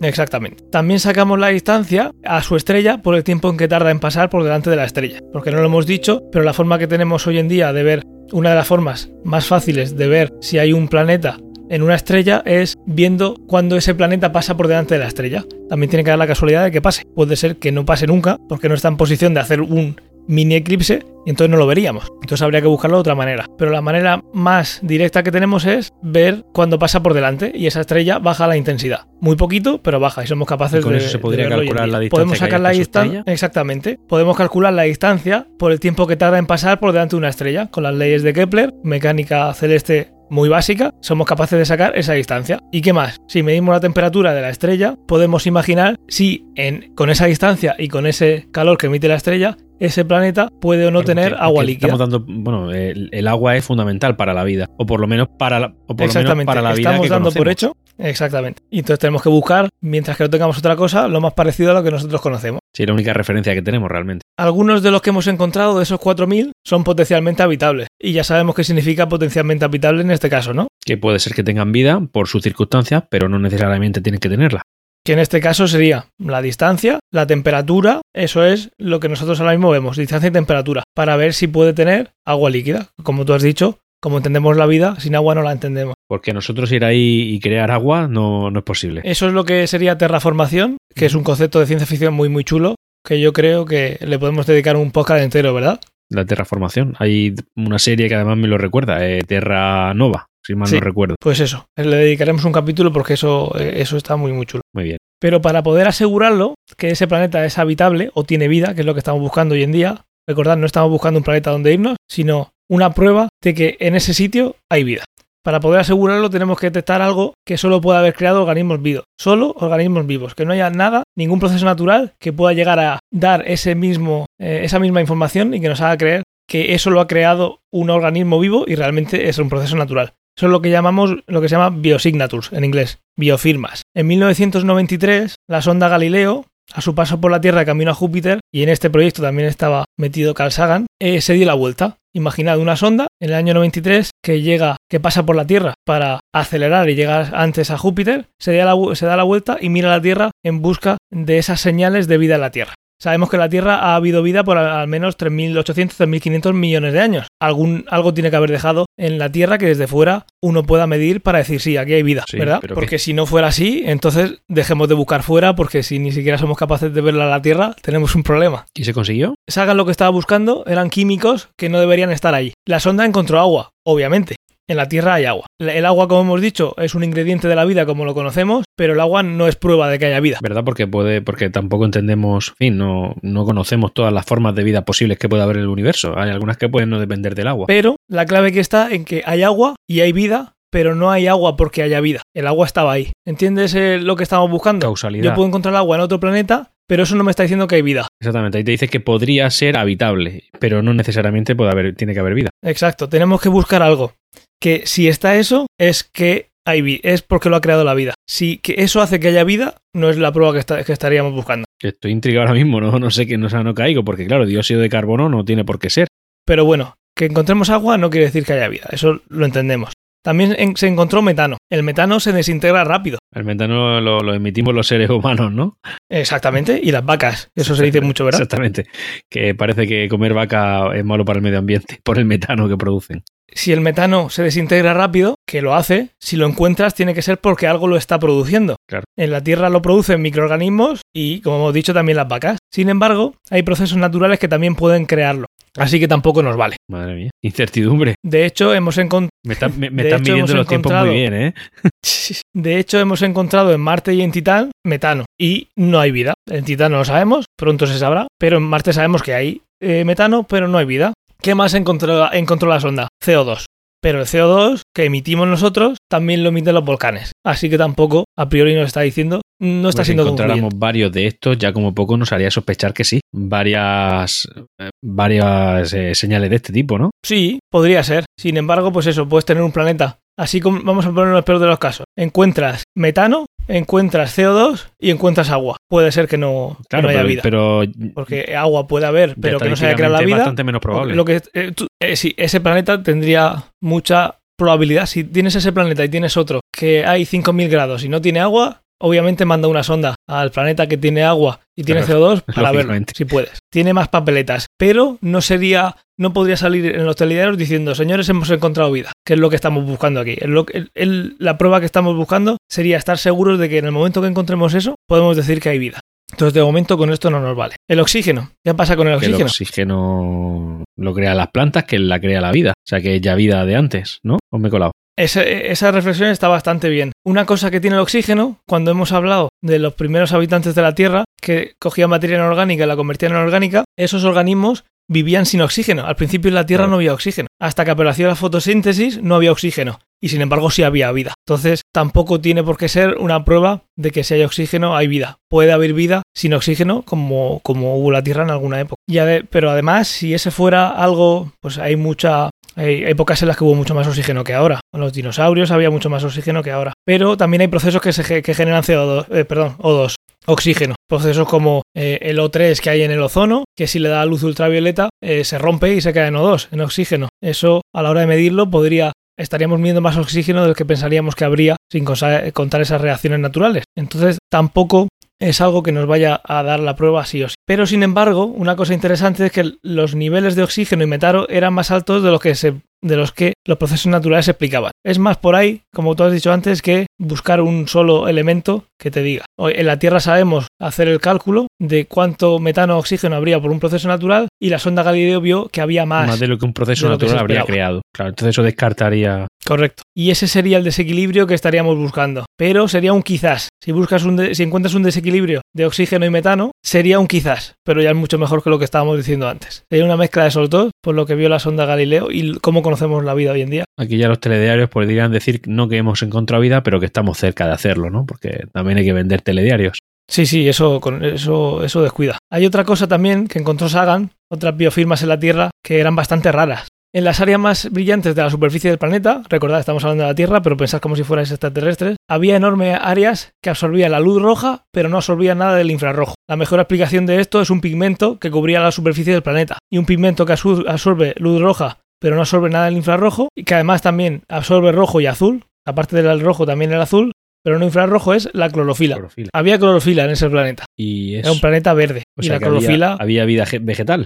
exactamente. También sacamos la distancia a su estrella por el tiempo en que tarda en pasar por delante de la estrella. Porque no lo hemos dicho, pero la forma que tenemos hoy en día de ver, una de las formas más fáciles de ver si hay un planeta en una estrella es viendo cuando ese planeta pasa por delante de la estrella. También tiene que dar la casualidad de que pase. Puede ser que no pase nunca porque no está en posición de hacer un mini eclipse y entonces no lo veríamos. Entonces habría que buscarlo de otra manera. Pero la manera más directa que tenemos es ver cuando pasa por delante y esa estrella baja la intensidad. Muy poquito, pero baja y somos capaces ¿Y con de. eso se podría calcular la distancia. Podemos sacar la distancia. Exactamente. Podemos calcular la distancia por el tiempo que tarda en pasar por delante de una estrella. Con las leyes de Kepler, mecánica celeste muy básica, somos capaces de sacar esa distancia. ¿Y qué más? Si medimos la temperatura de la estrella, podemos imaginar si en, con esa distancia y con ese calor que emite la estrella, ese planeta puede o no tener que- agua que líquida. Estamos dando, bueno, el, el agua es fundamental para la vida, o por lo menos para la, o por lo menos Exactamente, para la vida estamos que dando por hecho. Exactamente. Y entonces tenemos que buscar, mientras que no tengamos otra cosa, lo más parecido a lo que nosotros conocemos. Sí, la única referencia que tenemos realmente. Algunos de los que hemos encontrado, de esos 4.000, son potencialmente habitables. Y ya sabemos qué significa potencialmente habitable en este caso, ¿no? Que puede ser que tengan vida por sus circunstancias, pero no necesariamente tienen que tenerla. Que en este caso sería la distancia, la temperatura, eso es lo que nosotros ahora mismo vemos, distancia y temperatura, para ver si puede tener agua líquida. Como tú has dicho, como entendemos la vida, sin agua no la entendemos. Porque nosotros ir ahí y crear agua no, no es posible. Eso es lo que sería terraformación, que es un concepto de ciencia ficción muy muy chulo, que yo creo que le podemos dedicar un podcast entero, ¿verdad? La terraformación. Hay una serie que además me lo recuerda, eh, Terra Nova, si mal Sí. no recuerdo. Pues eso, le dedicaremos un capítulo porque eso, eh, eso está muy muy chulo. Muy bien. Pero para poder asegurarlo, que ese planeta es habitable o tiene vida, que es lo que estamos buscando hoy en día, recordad, no estamos buscando un planeta donde irnos, sino una prueba de que en ese sitio hay vida. Para poder asegurarlo tenemos que detectar algo que solo pueda haber creado organismos vivos, solo organismos vivos, que no haya nada, ningún proceso natural que pueda llegar a dar ese mismo, eh, esa misma información y que nos haga creer que eso lo ha creado un organismo vivo y realmente es un proceso natural. Es lo que llamamos lo que se llama biosignatures en inglés, biofirmas. En 1993, la sonda Galileo, a su paso por la Tierra camino a Júpiter, y en este proyecto también estaba metido Carl Sagan, eh, se dio la vuelta. Imaginad una sonda en el año 93 que llega, que pasa por la Tierra para acelerar y llegar antes a Júpiter, se da la, se da la vuelta y mira la Tierra en busca de esas señales de vida en la Tierra. Sabemos que en la Tierra ha habido vida por al menos 3.800, 3.500 millones de años. Algún, algo tiene que haber dejado en la Tierra que desde fuera uno pueda medir para decir sí, aquí hay vida, Sí, ¿verdad? Porque si no fuera así, entonces dejemos de buscar fuera porque si ni siquiera somos capaces de verla a la Tierra, tenemos un problema. ¿Y se consiguió? Sagan lo que estaba buscando eran químicos que no deberían estar ahí. La sonda encontró agua, obviamente. En la Tierra hay agua. El agua, como hemos dicho, es un ingrediente de la vida como lo conocemos, pero el agua no es prueba de que haya vida. ¿Verdad? Porque puede, porque tampoco entendemos, en fin, no, no conocemos todas las formas de vida posibles que puede haber en el universo. Hay algunas que pueden no depender del agua. Pero la clave que está en que hay agua y hay vida, pero no hay agua porque haya vida. El agua estaba ahí. ¿Entiendes eh, lo que estamos buscando? Causalidad. Yo puedo encontrar agua en otro planeta, pero eso no me está diciendo que hay vida. Exactamente. Ahí te dice que podría ser habitable, pero no necesariamente puede haber, tiene que haber vida. Exacto, tenemos que buscar algo. Que si está eso, es que hay vi- es porque lo ha creado la vida. Si que eso hace que haya vida, no es la prueba que, está- que estaríamos buscando. Estoy intrigado ahora mismo, no, no sé qué, no, o sea, no caigo, porque claro, dióxido de carbono no tiene por qué ser. Pero bueno, que encontremos agua no quiere decir que haya vida, eso lo entendemos. También en- se encontró metano. El metano se desintegra rápido. El metano lo, lo emitimos los seres humanos, ¿no? Exactamente, y las vacas. Eso se dice mucho, ¿verdad? Exactamente. Que parece que comer vaca es malo para el medio ambiente por el metano que producen. Si el metano se desintegra rápido, que lo hace, si lo encuentras tiene que ser porque algo lo está produciendo. Claro. En la Tierra lo producen microorganismos y, como hemos dicho, también las vacas. Sin embargo, hay procesos naturales que también pueden crearlo. Así que tampoco nos vale. Madre mía. Incertidumbre. De hecho, hemos, encon- Me, está- me- me De están hecho, midiendo los tiempos muy encontrado- bien, ¿eh? de hecho, hemos encontrado en Marte y en Titán metano. Y no hay vida. En Titán no lo sabemos, pronto se sabrá. Pero en Marte sabemos que hay eh, metano, pero no hay vida. ¿Qué más encontró, encontró la sonda? CO2. Pero el CO2 que emitimos nosotros también lo emiten los volcanes. Así que tampoco, a priori, nos está diciendo, no está Pues si siendo encontráramos concluyente. varios de estos, ya como poco nos haría sospechar que sí. Varias, eh, varias eh, señales de este tipo, ¿no? Sí, podría ser. Sin embargo, pues eso, puedes tener un planeta. Así como vamos a poner el peor de los casos. Encuentras metano, encuentras CO2 y encuentras agua. Puede ser que no, que Claro, no haya pero, vida. pero porque agua puede haber, pero que no se haya creado la estadísticamente es vida. bastante menos probable. Lo que, eh, tú- eh, sí, ese planeta tendría mucha probabilidad. Si tienes ese planeta y tienes otro que hay 5.000 grados y no tiene agua, obviamente manda una sonda al planeta que tiene agua y tiene Claro, CO2 para verlo, lógicamente. si puedes. Tiene más papeletas, pero no sería, no podría salir en los telediarios diciendo, señores, hemos encontrado vida, que es lo que estamos buscando aquí. El- el- la prueba que estamos buscando sería estar seguros de que en el momento que encontremos eso, podemos decir que hay vida. Entonces, de momento, con esto no nos vale. El oxígeno. ¿Qué pasa con el que el oxígeno? oxígeno lo crean las plantas, que la crea la vida. O sea, que es ya vida de antes, ¿no? ¿O me he colado? Ese- esa reflexión está bastante bien. Una cosa que tiene el oxígeno, cuando hemos hablado de los primeros habitantes de la Tierra, que cogían materia inorgánica y la convertían en orgánica, esos organismos vivían sin oxígeno. Al principio en la Tierra no había oxígeno. Hasta que apareció la fotosíntesis no había oxígeno. Y sin embargo sí había vida. Entonces tampoco tiene por qué ser una prueba de que si hay oxígeno hay vida. Puede haber vida sin oxígeno como, como hubo la Tierra en alguna época. Y ade- pero además si ese fuera algo, pues hay mucha... Hay épocas en las que hubo mucho más oxígeno que ahora. Con los dinosaurios había mucho más oxígeno que ahora. Pero también hay procesos que, se, ge- que generan CO2, eh, perdón, O2 oxígeno. Procesos como eh, el O3 que hay en el ozono, que si le da luz ultravioleta eh, se rompe y se queda en O2, en oxígeno. Eso a la hora de medirlo podría estaríamos midiendo más oxígeno del que pensaríamos que habría sin contar esas reacciones naturales. Entonces tampoco es algo que nos vaya a dar la prueba sí o sí. Pero sin embargo, una cosa interesante es que los niveles de oxígeno y metano eran más altos de los que se de los que los procesos naturales explicaban. Es más por ahí, como tú has dicho antes, que buscar un solo elemento que te diga. Hoy En la Tierra sabemos hacer el cálculo de cuánto metano o oxígeno habría por un proceso natural y la sonda Galileo vio que había más. Más de lo que un proceso natural habría creado. Claro, entonces eso descartaría. Correcto. Y ese sería el desequilibrio que estaríamos buscando. Pero sería un quizás. Si buscas un de- si encuentras un desequilibrio de oxígeno y metano, sería un quizás, pero ya es mucho mejor que lo que estábamos diciendo antes. Sería una mezcla de esos dos, por lo que vio la sonda Galileo y cómo conocemos la vida hoy en día. Aquí ya los telediarios podrían decir no que hemos encontrado vida, pero que estamos cerca de hacerlo, ¿no? Porque también hay que vender telediarios. Sí, sí, eso, con- eso, eso descuida. Hay otra cosa también que encontró Sagan, otras biofirmas en la Tierra, que eran bastante raras. En las áreas más brillantes de la superficie del planeta, recordad, estamos hablando de la Tierra, pero pensad como si fuerais extraterrestres, había enormes áreas que absorbían la luz roja, pero no absorbían nada del infrarrojo. La mejor explicación de esto es un pigmento que cubría la superficie del planeta. Y un pigmento que absor- absorbe luz roja, pero no absorbe nada del infrarrojo, y que además también absorbe rojo y azul, aparte del rojo también el azul, pero no infrarrojo es la clorofila. Clorofila. Había clorofila en ese planeta. Y Era un planeta verde. O y sea la que había- clorofila. Había, vida ge- vegetal.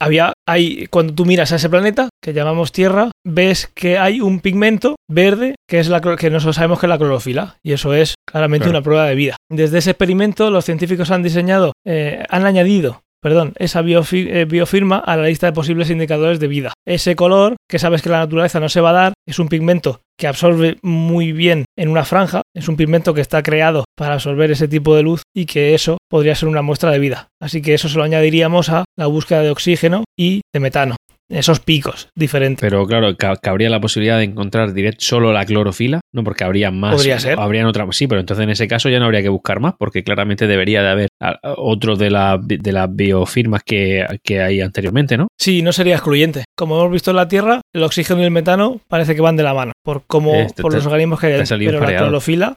Había, hay, cuando tú miras a ese planeta, que llamamos Tierra, ves que hay un pigmento verde que es la que nosotros sabemos que es la clorofila. Y eso es claramente Claro. una prueba de vida. Desde ese experimento, los científicos han diseñado, eh, han añadido. Perdón, esa eh, biofirma a la lista de posibles indicadores de vida. Ese color, que sabes que la naturaleza no se va a dar, es un pigmento que absorbe muy bien en una franja, es un pigmento que está creado para absorber ese tipo de luz y que eso podría ser una muestra de vida. Así que eso se lo añadiríamos a la búsqueda de oxígeno y de metano. Esos picos diferentes. Pero claro, ca- cabría la posibilidad de encontrar direct solo la clorofila, no porque habría más. Podría ser. Habrían otra. Sí, pero entonces en ese caso ya no habría que buscar más, porque claramente debería de haber otro de, la- de las biofirmas que, que hay anteriormente, ¿no? Sí, no sería excluyente. Como hemos visto en la Tierra, el oxígeno y el metano parece que van de la mano, por cómo, Este por los organismos que hay Pero la clorofila.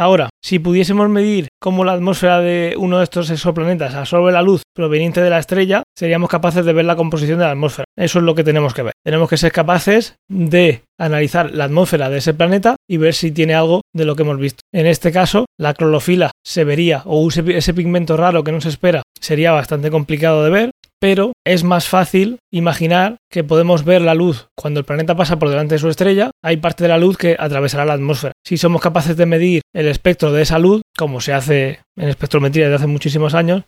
Ahora, si pudiésemos medir cómo la atmósfera de uno de estos exoplanetas absorbe la luz proveniente de la estrella, seríamos capaces de ver la composición de la atmósfera. Eso es lo que tenemos que ver. Tenemos que ser capaces de analizar la atmósfera de ese planeta y ver si tiene algo de lo que hemos visto. En este caso, la clorofila se vería, o ese, pigmento raro que no se espera, sería bastante complicado de ver, pero es más fácil imaginar que podemos ver la luz cuando el planeta pasa por delante de su estrella, hay parte de la luz que atravesará la atmósfera. Si somos capaces de medir el espectro de esa luz, como se hace en espectrometría desde hace muchísimos años,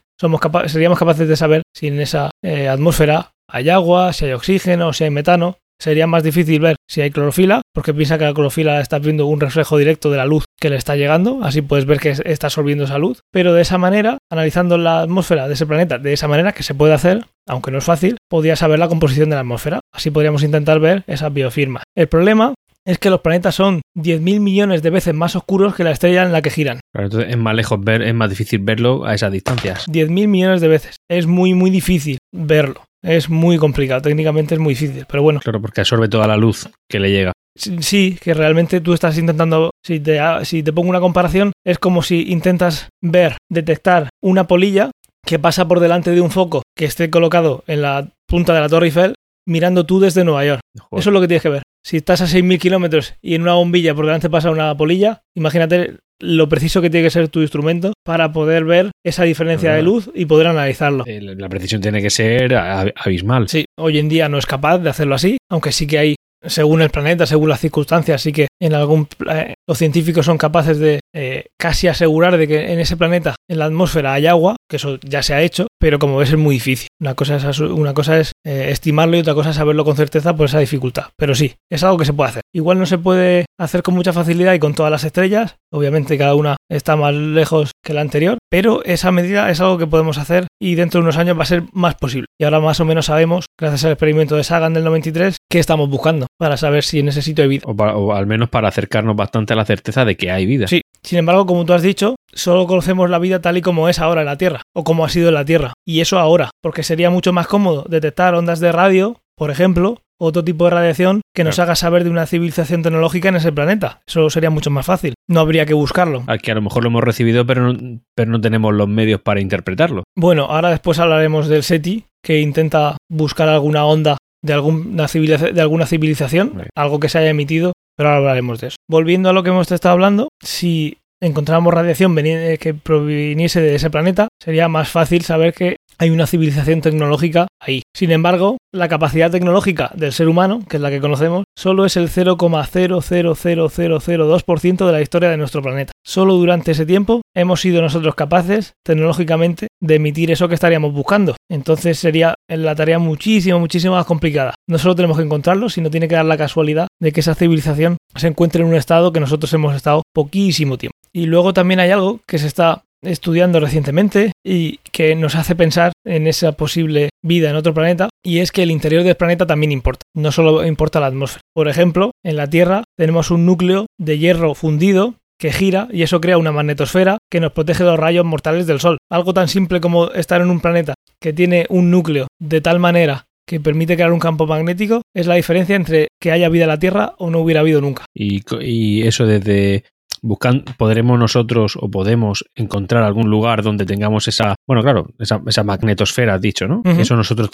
seríamos capaces de saber si en esa eh, atmósfera hay agua, si hay oxígeno, si hay metano. Sería más difícil ver si hay clorofila, porque piensa que la clorofila está viendo un reflejo directo de la luz que le está llegando, así puedes ver que es- está absorbiendo esa luz. Pero de esa manera, analizando la atmósfera de ese planeta, de esa manera que se puede hacer, aunque no es fácil, podría saber la composición de la atmósfera. Así podríamos intentar ver esas biofirmas. El problema es que los planetas son 10.000 millones de veces más oscuros que la estrella en la que giran. Claro, entonces es más lejos ver, es más difícil verlo a esas distancias. 10.000 millones de veces. Es muy, muy difícil verlo. Es muy complicado, técnicamente es muy difícil, pero bueno, Claro, porque absorbe toda la luz que le llega. sí que realmente tú estás intentando, si te, ha- si te pongo una comparación, es como si intentas ver, detectar una polilla que pasa por delante de un foco que esté colocado en la punta de la Torre Eiffel, mirando tú desde Nueva York. Joder. Eso es lo que tienes que ver. Si estás a 6.000 kilómetros y en una bombilla por delante pasa una polilla, imagínate lo preciso que tiene que ser tu instrumento para poder ver esa diferencia de luz y poder analizarlo. Eh, La precisión tiene que ser abismal. Sí, hoy en día no es capaz de hacerlo así, aunque sí que hay, según el planeta, según las circunstancias, sí que en algún eh, los científicos son capaces de eh, casi asegurar de que en ese planeta, en la atmósfera, hay agua, que eso ya se ha hecho, pero como ves es muy difícil. Una cosa es, una cosa es eh, estimarlo y otra cosa es saberlo con certeza por esa dificultad. Pero sí, es algo que se puede hacer. Igual no se puede hacer con mucha facilidad y con todas las estrellas. Obviamente cada una está más lejos que la anterior, pero esa medida es algo que podemos hacer y dentro de unos años va a ser más posible. Y ahora más o menos sabemos, gracias al experimento de Sagan del 93, qué estamos buscando para saber si en ese sitio hay vida. O, o al menos para acercarnos bastante a la certeza de que hay vida. Sí, sin embargo, como tú has dicho, solo conocemos la vida tal y como es ahora en la Tierra, o como ha sido en la Tierra. Y eso ahora, porque sería mucho más cómodo detectar ondas de radio, por ejemplo, otro tipo de radiación que nos haga saber de una civilización tecnológica en ese planeta. Eso sería mucho más fácil. No habría que buscarlo. Aquí a lo mejor lo hemos recibido, pero no, pero no tenemos los medios para interpretarlo. Bueno, ahora después hablaremos del SETI, que intenta buscar alguna onda de alguna, civilización, de alguna civilización, algo que se haya emitido, pero ahora hablaremos de eso. Volviendo a lo que hemos estado hablando, si encontráramos radiación eh, que proviniese de ese planeta, sería más fácil saber que hay una civilización tecnológica ahí. Sin embargo, la capacidad tecnológica del ser humano, que es la que conocemos, solo es el 0,00002% de la historia de nuestro planeta. Solo durante ese tiempo hemos sido nosotros capaces, tecnológicamente, de emitir eso que estaríamos buscando. Entonces sería la tarea muchísimo, muchísimo más complicada. No solo tenemos que encontrarlo, sino tiene que dar la casualidad de que esa civilización se encuentre en un estado que nosotros hemos estado poquísimo tiempo. Y luego también hay algo que se está estudiando recientemente y que nos hace pensar en esa posible vida en otro planeta y es que el interior del planeta también importa, no solo importa la atmósfera. Por ejemplo, en la Tierra tenemos un núcleo de hierro fundido que gira y eso crea una magnetosfera que nos protege de los rayos mortales del Sol. Algo tan simple como estar en un planeta que tiene un núcleo de tal manera que permite crear un campo magnético es la diferencia entre que haya vida en la Tierra o no hubiera habido nunca. Y, y eso desde buscando, podremos nosotros o podemos encontrar algún lugar donde tengamos esa, bueno, claro, esa, esa magnetosfera, has dicho, ¿no? Eso nosotros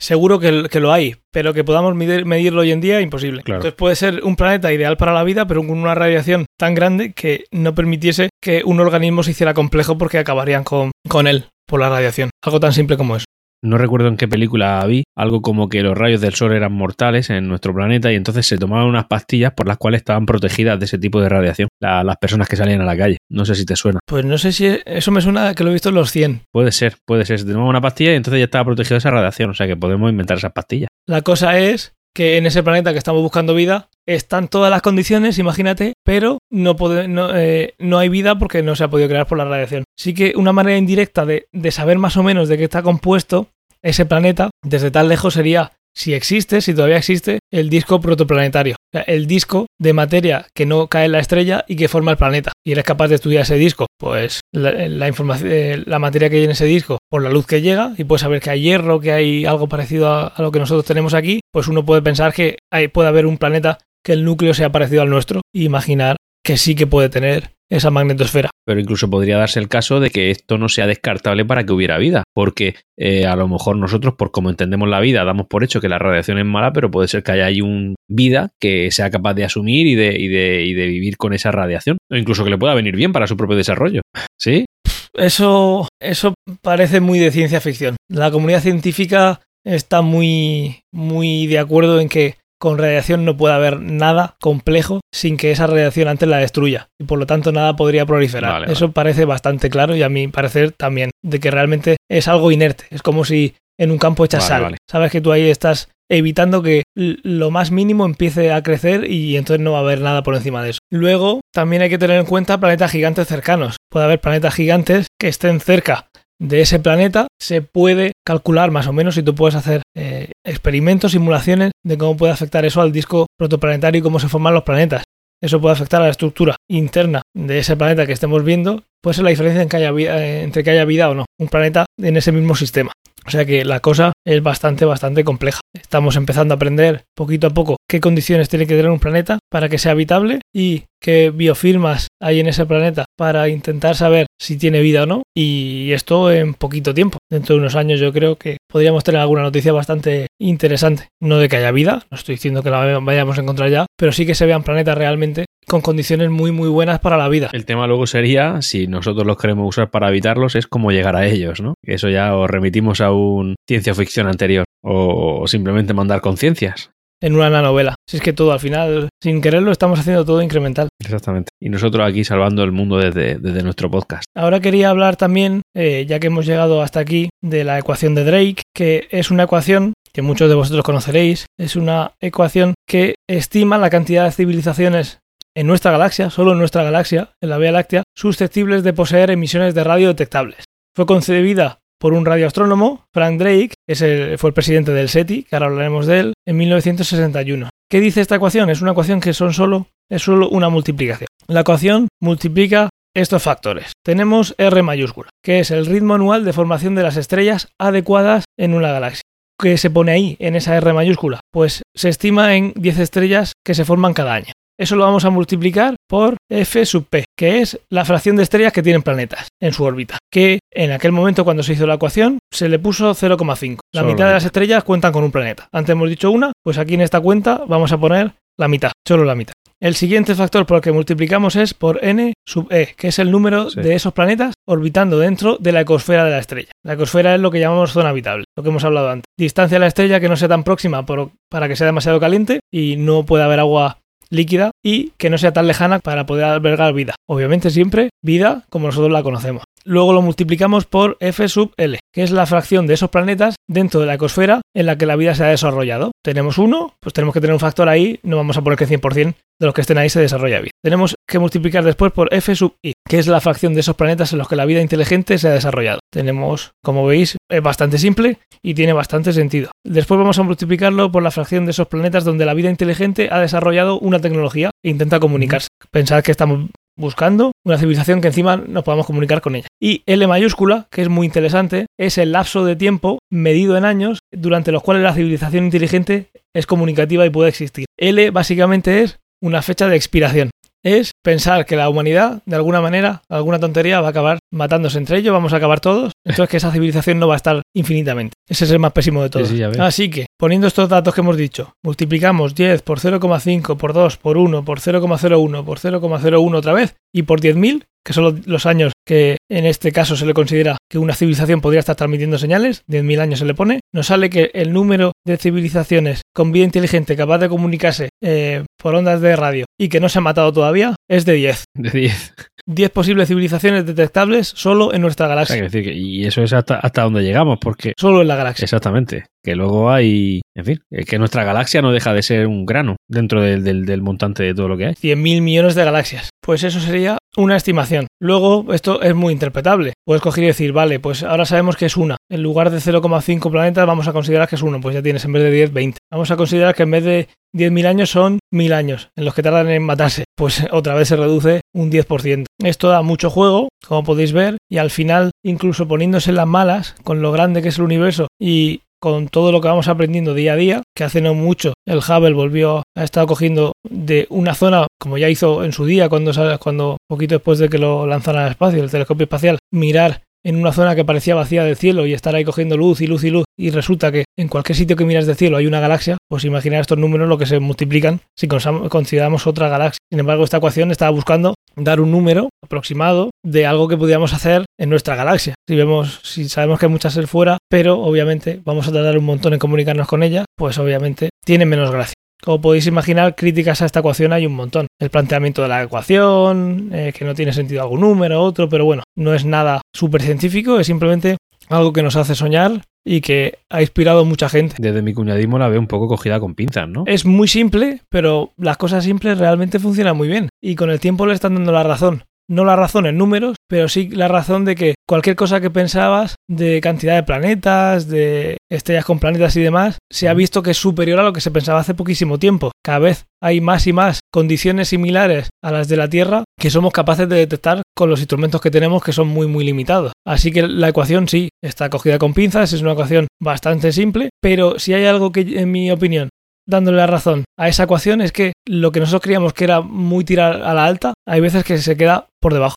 Seguro que, que, lo hay, pero que podamos medir, medirlo hoy en día, imposible. Entonces puede ser un planeta ideal para la vida, pero con una radiación tan grande que no permitiese que un organismo se hiciera complejo porque acabarían con, con él por la radiación. Algo tan simple como eso no recuerdo en qué película vi, algo como que los rayos del sol eran mortales en nuestro planeta y entonces se tomaban unas pastillas por las cuales estaban protegidas de ese tipo de radiación, las personas que salían a la calle. No sé si te suena. Pues no sé si eso me suena que lo he visto en los 100. Puede ser, puede ser. Se tomaba una pastilla y entonces ya estaba protegido de esa radiación, o sea que podemos inventar esas pastillas. La cosa es que en ese planeta que estamos buscando vida están todas las condiciones, imagínate, pero no, no, eh, no, hay vida porque no se ha podido crear por la radiación. Sí que una manera indirecta de, de saber más o menos de qué está compuesto ese planeta desde tan lejos sería si existe, si todavía existe, el disco protoplanetario. el disco de materia que no cae en la estrella y que forma el planeta. Y eres capaz de estudiar ese disco. Pues la, información, eh, la materia que hay en ese disco, por la luz que llega, y puedes saber que hay hierro, que hay algo parecido a, lo que nosotros tenemos aquí, pues uno puede pensar que hay, puede haber un planeta que el núcleo sea parecido al nuestro e imaginar que sí que puede tener esa magnetosfera. Pero incluso podría darse el caso de que esto no sea descartable para que hubiera vida, porque eh, a lo mejor nosotros, por como entendemos la vida, damos por hecho que la radiación es mala, pero puede ser que haya ahí un vida que sea capaz de asumir y de, y de, y de vivir con esa radiación, o incluso que le pueda venir bien para su propio desarrollo. ¿Sí? Eso, eso parece muy de ciencia ficción. La comunidad científica está muy, muy de acuerdo en que con radiación no puede haber nada complejo sin que esa radiación antes la destruya y por lo tanto nada podría proliferar. Eso parece bastante claro y a mi parecer también, de que realmente es algo inerte. Es como si en un campo echas sal. Sabes que tú ahí estás evitando que lo más mínimo empiece a crecer y entonces no va a haber nada por encima de eso. Luego, también hay que tener en cuenta planetas gigantes cercanos. Puede haber planetas gigantes que estén cerca de ese planeta se puede calcular más o menos si tú puedes hacer eh, experimentos, simulaciones de cómo puede afectar eso al disco protoplanetario y cómo se forman los planetas. Eso puede afectar a la estructura interna de ese planeta que estemos viendo. Puede ser la diferencia en que haya eh, entre que haya vida o no. Un planeta en ese mismo sistema. O sea que la cosa es bastante, bastante compleja. Estamos empezando a aprender poquito a poco qué condiciones tiene que tener un planeta para que sea habitable y qué biofirmas hay en ese planeta para intentar saber si tiene vida o no. Y esto en poquito tiempo. Dentro de unos años yo creo que podríamos tener alguna noticia bastante interesante. No de que haya vida, no estoy diciendo que la vayamos a encontrar ya, pero sí que se vean planetas realmente con condiciones muy muy buenas para la vida. El tema luego sería, si nosotros los queremos usar para evitarlos, es cómo llegar a ellos, ¿no? Eso ya os remitimos a un ciencia ficción anterior o simplemente mandar conciencias. en una nanovela. Si es que todo al final, sin quererlo, estamos haciendo todo incremental. Exactamente. Y nosotros aquí salvando el mundo desde, desde nuestro podcast. Ahora quería hablar también, eh, ya que hemos llegado hasta aquí, de la ecuación de Drake, que es una ecuación que muchos de vosotros conoceréis. Es una ecuación que estima la cantidad de civilizaciones en nuestra galaxia, solo en nuestra galaxia, en la Vía Láctea, susceptibles de poseer emisiones de radio detectables. Fue concebida por un radioastrónomo, Frank Drake, que fue el presidente del SETI, que ahora hablaremos de él, en 1961. ¿Qué dice esta ecuación? Es una ecuación que son solo, es solo una multiplicación. La ecuación multiplica estos factores. Tenemos R mayúscula, que es el ritmo anual de formación de las estrellas adecuadas en una galaxia. ¿Qué se pone ahí en esa R mayúscula? Pues se estima en 10 estrellas que se forman cada año. Eso lo vamos a multiplicar por F sub P, que es la fracción de estrellas que tienen planetas en su órbita, que en aquel momento cuando se hizo la ecuación se le puso 0,5. La mitad de las estrellas cuentan con un planeta. Antes hemos dicho una, pues aquí en esta cuenta vamos a poner la mitad, solo la mitad. El siguiente factor por el que multiplicamos es por n sub e, que es el número de esos planetas orbitando dentro de la ecosfera de la estrella. La ecosfera es lo que llamamos zona habitable, lo que hemos hablado antes. Distancia a la estrella que no sea tan próxima para que sea demasiado caliente y no pueda haber agua líquida y que no sea tan lejana para poder albergar vida. Obviamente siempre vida como nosotros la conocemos. Luego lo multiplicamos por F sub L, que es la fracción de esos planetas dentro de la ecosfera en la que la vida se ha desarrollado. Tenemos uno, pues tenemos que tener un factor ahí, no vamos a poner que 100% de los que estén ahí se desarrolla vida. Tenemos que multiplicar después por F sub I, que es la fracción de esos planetas en los que la vida inteligente se ha desarrollado. Tenemos, como veis, es bastante simple y tiene bastante sentido. Después vamos a multiplicarlo por la fracción de esos planetas donde la vida inteligente ha desarrollado una tecnología e intenta comunicarse. Pensad que estamos buscando una civilización que encima nos podamos comunicar con ella. Y L mayúscula, que es muy interesante, es el lapso de tiempo medido en años durante los cuales la civilización inteligente es comunicativa y puede existir. L básicamente es una fecha de expiración es pensar que la humanidad, de alguna manera, alguna tontería, va a acabar matándose entre ellos, vamos a acabar todos, entonces que esa civilización no va a estar infinitamente. Ese es el más pésimo de todos. Así que, poniendo estos datos que hemos dicho, multiplicamos 10 por 0,5 por 2 por 1 por 0,01 por 0,01 otra vez y por 10.000, que son los años que en este caso se le considera que una civilización podría estar transmitiendo señales, 10.000 años se le pone, nos sale que el número de civilizaciones con vida inteligente capaz de comunicarse eh, por ondas de radio y que no se ha matado todavía es de 10. De 10. 10 posibles civilizaciones detectables solo en nuestra galaxia. decir y eso es hasta, hasta donde llegamos, porque... Solo en la galaxia. Exactamente. Que luego hay... En fin, que nuestra galaxia no deja de ser un grano dentro del, del, montante de todo lo que hay. 100.000 millones de galaxias. Pues eso sería una estimación. Luego, esto es muy interpretable. Puedes coger y decir, vale, pues ahora sabemos que es una. En lugar de 0,5 planetas vamos a considerar que es uno. Pues ya tienes en vez de 10, 20. Vamos a considerar que en vez de 10.000 años son 1.000 años en los que tardan en matarse. Pues otra vez se reduce un 10%. Esto da mucho juego, como podéis ver, y al final, incluso poniéndose las malas, con lo grande que es el universo y con todo lo que vamos aprendiendo día a día, que hace no mucho el Hubble volvió, ha estado cogiendo de una zona, como ya hizo en su día, cuando, cuando poquito después de que lo lanzaran al espacio, el telescopio espacial, mirar en una zona que parecía vacía del cielo y estar ahí cogiendo luz y luz y luz y resulta que en cualquier sitio que miras del cielo hay una galaxia, pues imaginar estos números lo que se multiplican si consideramos otra galaxia. Sin embargo, esta ecuación estaba buscando dar un número aproximado de algo que pudiéramos hacer en nuestra galaxia. Si vemos, si sabemos que hay muchas fuera, pero obviamente vamos a tardar un montón en comunicarnos con ella, pues obviamente tiene menos gracia. Como podéis imaginar, críticas a esta ecuación hay un montón. El planteamiento de la ecuación, eh, que no tiene sentido algún número, otro, pero bueno, no es nada súper científico, es simplemente algo que nos hace soñar y que ha inspirado a mucha gente. Desde mi cuñadismo la veo un poco cogida con pinzas, ¿no? Es muy simple, pero las cosas simples realmente funcionan muy bien y con el tiempo le están dando la razón no la razón en números, pero sí la razón de que cualquier cosa que pensabas de cantidad de planetas, de estrellas con planetas y demás, se ha visto que es superior a lo que se pensaba hace poquísimo tiempo. Cada vez hay más y más condiciones similares a las de la Tierra que somos capaces de detectar con los instrumentos que tenemos que son muy muy limitados. Así que la ecuación sí está cogida con pinzas, es una ecuación bastante simple, pero si hay algo que en mi opinión dándole la razón a esa ecuación es que lo que nosotros creíamos que era muy tirar a la alta, hay veces que se queda por debajo.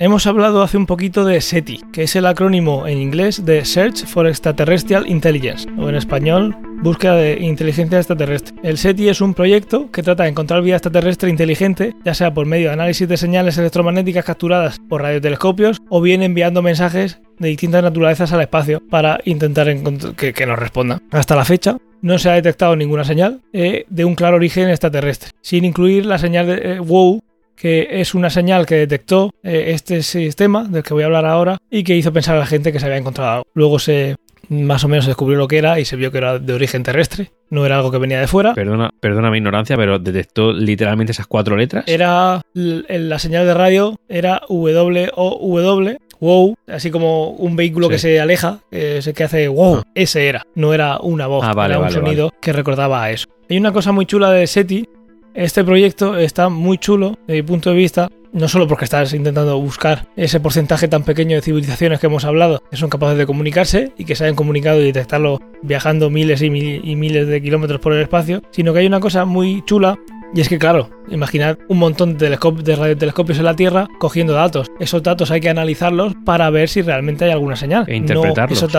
Hemos hablado hace un poquito de SETI, que es el acrónimo en inglés de Search for Extraterrestrial Intelligence, o en español, Búsqueda de Inteligencia Extraterrestre. El SETI es un proyecto que trata de encontrar vida extraterrestre inteligente, ya sea por medio de análisis de señales electromagnéticas capturadas por radiotelescopios o bien enviando mensajes de distintas naturalezas al espacio para intentar que, que nos respondan. Hasta la fecha, no se ha detectado ninguna señal eh, de un claro origen extraterrestre, sin incluir la señal de eh, WOW, que es una señal que detectó eh, este sistema del que voy a hablar ahora y que hizo pensar a la gente que se había encontrado algo. Luego se más o menos se descubrió lo que era y se vio que era de origen terrestre, no era algo que venía de fuera. Perdona, perdona mi ignorancia, pero detectó literalmente esas cuatro letras. Era la señal de radio era W o W, wow, así como un vehículo Sí. que se aleja, eh, que hace wow, Ah. ese era, no era una voz, Ah, vale, era un vale, sonido que recordaba a eso. Hay una cosa muy chula de SETI, este proyecto está muy chulo desde mi punto de vista, no solo porque estás intentando buscar ese porcentaje tan pequeño de civilizaciones que hemos hablado, que son capaces de comunicarse y que se hayan comunicado y detectarlo viajando miles y, mil- y miles de kilómetros por el espacio, sino que hay una cosa muy chula y es que, claro, imaginad un montón de, de radiotelescopios en la Tierra cogiendo datos. Esos datos hay que analizarlos para ver si realmente hay alguna señal. E interpretarlos. No, esos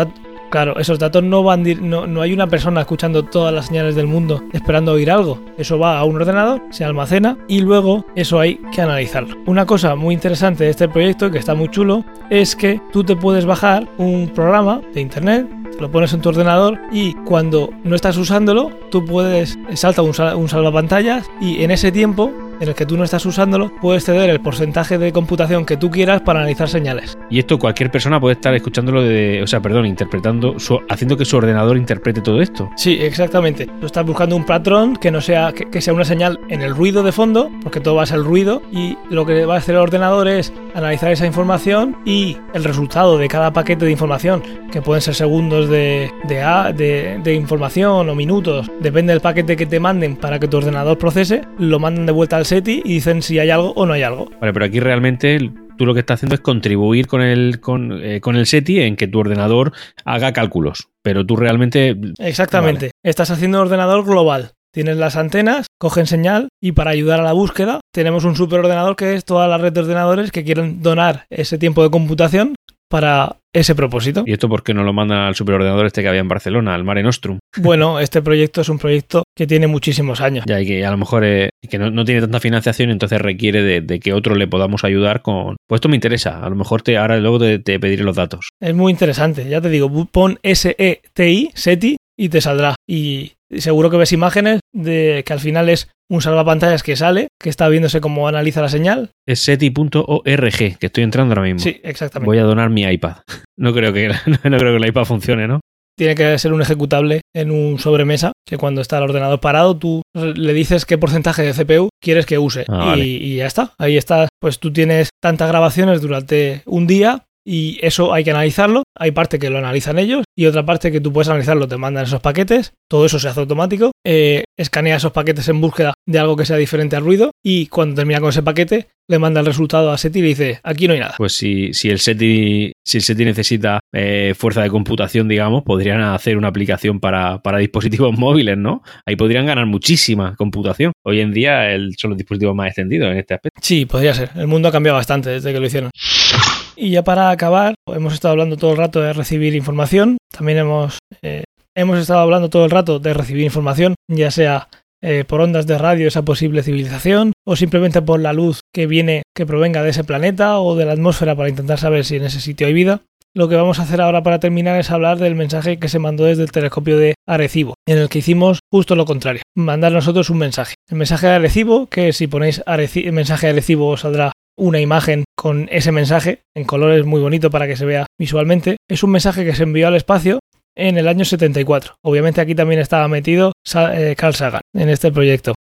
claro, esos datos no van. No, no hay una persona escuchando todas las señales del mundo esperando oír algo. Eso va a un ordenador, se almacena y luego eso hay que analizarlo. Una cosa muy interesante de este proyecto, que está muy chulo, es que tú te puedes bajar un programa de internet te lo pones en tu ordenador y cuando no estás usándolo, tú puedes, salta un, sal- un salvapantallas y en ese tiempo en el que tú no estás usándolo, puedes ceder el porcentaje de computación que tú quieras para analizar señales. Y esto cualquier persona puede estar escuchándolo de, o sea, perdón, interpretando, su- haciendo que su ordenador interprete todo esto. Sí, exactamente. Tú estás buscando un patrón que no sea que, que sea una señal en el ruido de fondo, porque todo va a ser ruido y lo que va a hacer el ordenador es analizar esa información y el resultado de cada paquete de información, que pueden ser segundos de, de, a- de, de información o minutos, depende del paquete que te manden para que tu ordenador procese, lo mandan de vuelta al SETI y dicen si hay algo o no hay algo. Vale, pero aquí realmente tú lo que estás haciendo es contribuir con el, con, eh, con el SETI en que tu ordenador haga cálculos. Pero tú realmente. Exactamente. Estás haciendo un ordenador global. Tienes las antenas, cogen señal y para ayudar a la búsqueda tenemos un superordenador que es toda la red de ordenadores que quieren donar ese tiempo de computación para ese propósito. ¿Y esto por qué no lo mandan al superordenador este que había en Barcelona, al Mare Nostrum? Bueno, este proyecto es un proyecto que tiene muchísimos años. Ya, y que a lo mejor eh, que no, no tiene tanta financiación, entonces requiere de, de que otro le podamos ayudar con. Pues esto me interesa. A lo mejor te, ahora luego te, te pediré los datos. Es muy interesante. Ya te digo, pon S-E-T-I, SETI, y te saldrá. Y seguro que ves imágenes de que al final es un salvapantallas que sale, que está viéndose cómo analiza la señal. Es seti.org, que estoy entrando ahora mismo. Sí, exactamente. Voy a donar mi iPad. No creo que, no creo que el iPad funcione, ¿no? tiene que ser un ejecutable en un sobremesa que cuando está el ordenador parado tú le dices qué porcentaje de CPU quieres que use Ah, y, vale. y ya está ahí está pues tú tienes tantas grabaciones durante un día y eso hay que analizarlo hay parte que lo analizan ellos y otra parte que tú puedes analizarlo te mandan esos paquetes todo eso se hace automático eh, escanea esos paquetes en búsqueda de algo que sea diferente al ruido y cuando termina con ese paquete le manda el resultado a SETI y le dice aquí no hay nada Pues si, si el SETI, si el SETI necesita eh, fuerza de computación, digamos, podrían hacer una aplicación para, para dispositivos móviles, ¿no? Ahí podrían ganar muchísima computación. Hoy en día el- son los dispositivos más extendidos en este aspecto. Sí, podría ser. El mundo ha cambiado bastante desde que lo hicieron. Y ya para acabar, hemos estado hablando todo el rato de recibir información. También hemos, eh, hemos estado hablando todo el rato de recibir información, ya sea eh, por ondas de radio esa posible civilización o simplemente por la luz que viene, que provenga de ese planeta o de la atmósfera para intentar saber si en ese sitio hay vida. Lo que vamos a hacer ahora para terminar es hablar del mensaje que se mandó desde el telescopio de Arecibo, en el que hicimos justo lo contrario, mandar nosotros un mensaje. El mensaje de Arecibo, que si ponéis Areci- mensaje de Arecibo os saldrá una imagen con ese mensaje en colores muy bonito para que se vea visualmente, es un mensaje que se envió al espacio en el año 74. Obviamente aquí también estaba metido eh, Carl Sagan en este proyecto.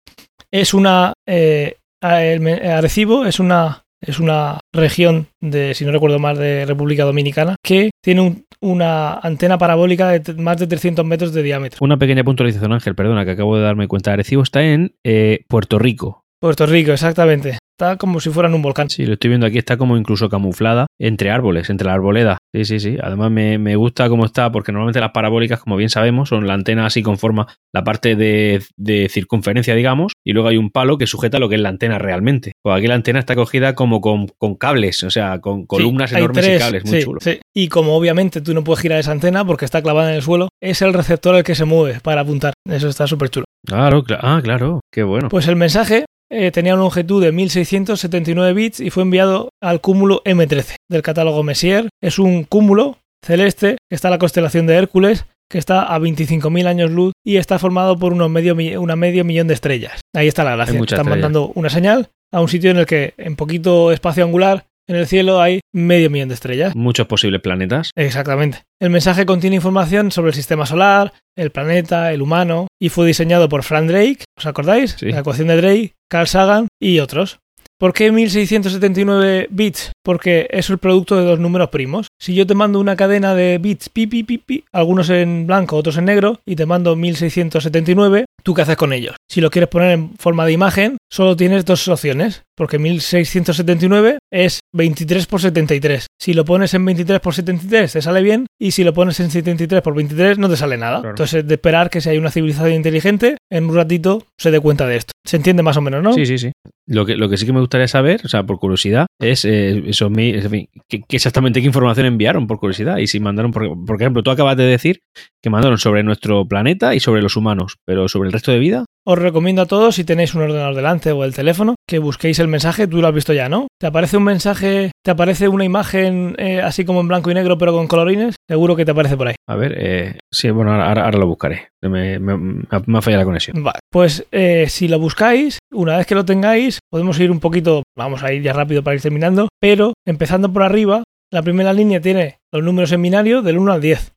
Es una... eh, Arecibo es una es una región de, si no recuerdo mal, de República Dominicana, que tiene un- una antena parabólica de más de 300 metros de diámetro. Una pequeña puntualización, Ángel, perdona, que acabo de darme cuenta. Arecibo está en eh, Puerto Rico. Puerto Rico, exactamente. Está como si fuera en un volcán. Sí, lo estoy viendo aquí, está como incluso camuflada entre árboles, entre la arboleda. Sí, sí, sí. Además me, me gusta cómo está, porque normalmente las parabólicas, como bien sabemos, son la antena así con forma, la parte de, de circunferencia, digamos, y luego hay un palo que sujeta lo que es la antena realmente. Pues aquí la antena está cogida como con, con cables, o sea, con columnas Sí, enormes y cables, muy sí, chulo. sí. Y como obviamente tú no puedes girar esa antena porque está clavada en el suelo, es el receptor el que se mueve para apuntar. Eso está súper chulo. Claro, cla- ah, claro, qué bueno. Pues el mensaje eh, tenía una longitud de 1679 bits y fue enviado al cúmulo M13 del catálogo Messier. Es un cúmulo celeste que está en la constelación de Hércules que está a 25.000 años luz y está formado por unos medio, una medio millón de estrellas. Ahí está la gracia. Están mandando una señal a un sitio en el que en poquito espacio angular en el cielo hay medio millón de estrellas. Muchos posibles planetas. Exactamente. El mensaje contiene información sobre el sistema solar, el planeta, el humano, y fue diseñado por Frank Drake, ¿os acordáis? La ecuación de Drake, Carl Sagan y otros. ¿Por qué 1679 bits? Porque es el producto de dos números primos. Si yo te mando una cadena de bits, pi, pi, pi, pi, algunos en blanco, otros en negro, y te mando 1679, ¿tú qué haces con ellos? Si lo quieres poner en forma de imagen, solo tienes dos opciones, porque 1679 es 23 por 73. Si lo pones en 23 por 73 te sale bien, y si lo pones en 73 por 23 no te sale nada. Entonces, de esperar que si hay una civilización inteligente, en un ratito se dé cuenta de esto. ¿Se entiende más o menos, no? Sí, sí, sí. Lo que, lo que sí que me gustaría saber, o sea, por curiosidad, es eh, eso, ¿qué, exactamente qué información enviaron por curiosidad. Y si mandaron, por, por ejemplo, tú acabas de decir que mandaron sobre nuestro planeta y sobre los humanos, pero sobre el resto de vida. Os recomiendo a todos, si tenéis un ordenador delante o el teléfono, que busquéis el mensaje. Tú lo has visto ya, ¿no? ¿Te aparece un mensaje, te aparece una imagen eh, así como en blanco y negro, pero con colorines? Seguro que te aparece por ahí. A ver, eh, sí, bueno, ahora, lo buscaré. Me, ha fallado la conexión. Vale, pues eh, si lo buscáis, una vez que lo tengáis, podemos ir un poquito, vamos a ir ya rápido para ir terminando, pero empezando por arriba, la primera línea tiene los números en binario del 1 al 10.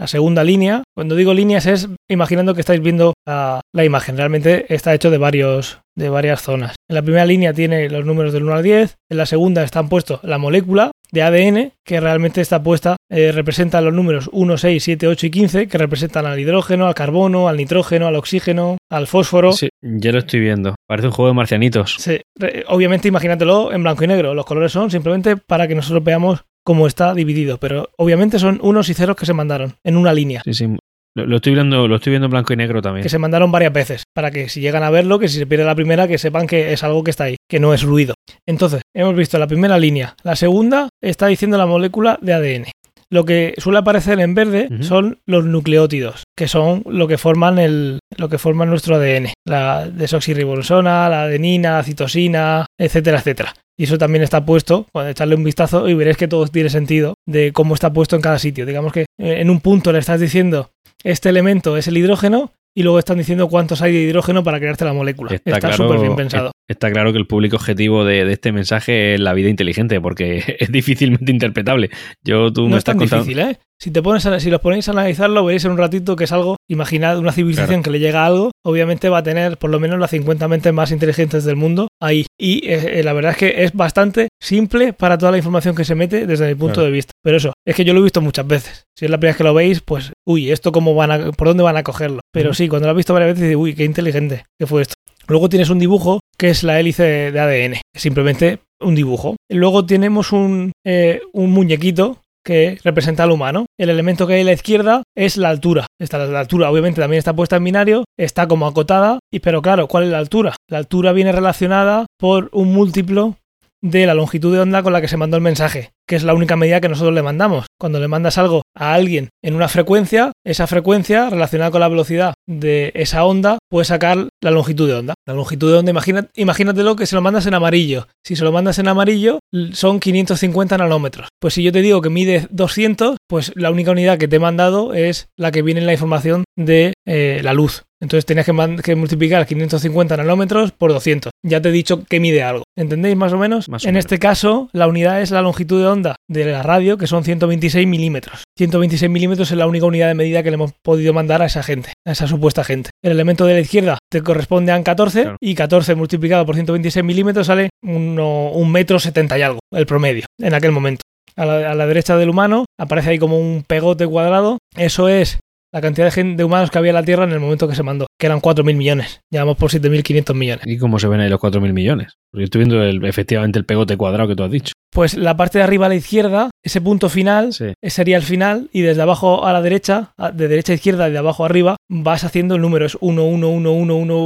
La segunda línea, cuando digo líneas es imaginando que estáis viendo la, imagen, realmente está hecho de, varios, de varias zonas. En la primera línea tiene los números del 1 al 10, en la segunda están puestos la molécula de ADN, que realmente está puesta, eh, representa los números 1, 6, 7, 8 y 15, que representan al hidrógeno, al carbono, al nitrógeno, al oxígeno, al fósforo. Sí, ya lo estoy viendo. Parece un juego de marcianitos. Sí, obviamente imagínatelo en blanco y negro. Los colores son simplemente para que nosotros veamos cómo está dividido, pero obviamente son unos y ceros que se mandaron en una línea. Sí, sí. Lo, estoy viendo, lo estoy viendo en blanco y negro también. Que se mandaron varias veces, para que si llegan a verlo, que si se pierde la primera, que sepan que es algo que está ahí, que no es ruido. Entonces, hemos visto la primera línea. La segunda está diciendo la molécula de ADN. Lo que suele aparecer en verde son los nucleótidos, que son lo que forman el, lo que forman nuestro ADN. La desoxirribonosona, la adenina, la citosina, etcétera, etcétera. Y eso también está puesto, cuando echarle un vistazo y veréis que todo tiene sentido de cómo está puesto en cada sitio. Digamos que eh, en un punto le estás diciendo este elemento es el hidrógeno y luego están diciendo cuántos hay de hidrógeno para crearte la molécula. Está súper bien pensado. Está claro que el público objetivo de, este mensaje es la vida inteligente, porque es difícilmente interpretable. Yo, tú no estás es tan difícil, ¿eh? Si, te pones si los ponéis a analizarlo, veréis en un ratito que es algo, imaginad una civilización que le llega a algo, obviamente va a tener por lo menos las 50 mentes más inteligentes del mundo ahí. Y eh, eh, la verdad es que es bastante simple para toda la información que se mete desde mi punto de vista. Pero eso, es que yo lo he visto muchas veces. Si es la primera vez que lo veis, pues, uy, ¿esto cómo van a, por dónde van a cogerlo? Pero sí, cuando lo has visto varias veces, dices, uy, qué inteligente que fue esto. Luego tienes un dibujo que es la hélice de ADN, simplemente un dibujo. Luego tenemos un, eh, un muñequito que representa al humano. El elemento que hay a la izquierda es la altura. Esta, la altura obviamente también está puesta en binario, está como acotada, y, pero claro, ¿cuál es la altura? La altura viene relacionada por un múltiplo de la longitud de onda con la que se mandó el mensaje, que es la única medida que nosotros le mandamos. Cuando le mandas algo a alguien en una frecuencia, esa frecuencia relacionada con la velocidad de esa onda puede sacar la longitud de onda. La longitud de onda, imagínate, imagínatelo que se lo mandas en amarillo. Si se lo mandas en amarillo, son 550 nanómetros. Pues si yo te digo que mide 200, pues la única unidad que te he mandado es la que viene en la información de eh, la luz. Entonces tenías que, multiplicar 550 nanómetros por 200. Ya te he dicho que mide algo. ¿Entendéis más o menos? en este caso, la unidad es la longitud de onda de la radio, que son 126 milímetros. 126 milímetros es la única unidad de medida que le hemos podido mandar a esa gente, a esa supuesta gente. El elemento de la izquierda te corresponde a 14 y 14 multiplicado por 126 milímetros sale un metro 70 y algo, el promedio, en aquel momento. A la, a la, derecha del humano aparece ahí como un pegote cuadrado. Eso es la cantidad de, de, humanos que había en la Tierra en el momento que se mandó, que eran 4.000 millones. Llevamos por 7.500 millones. ¿Y cómo se ven ahí los 4.000 millones? Porque yo estoy viendo el, efectivamente el pegote cuadrado que tú has dicho. Pues la parte de arriba a la izquierda, ese punto final, sería el final, y desde abajo a la derecha, de derecha a izquierda y de abajo a arriba, vas haciendo el número. Es 1, 1, 1, 1, 1,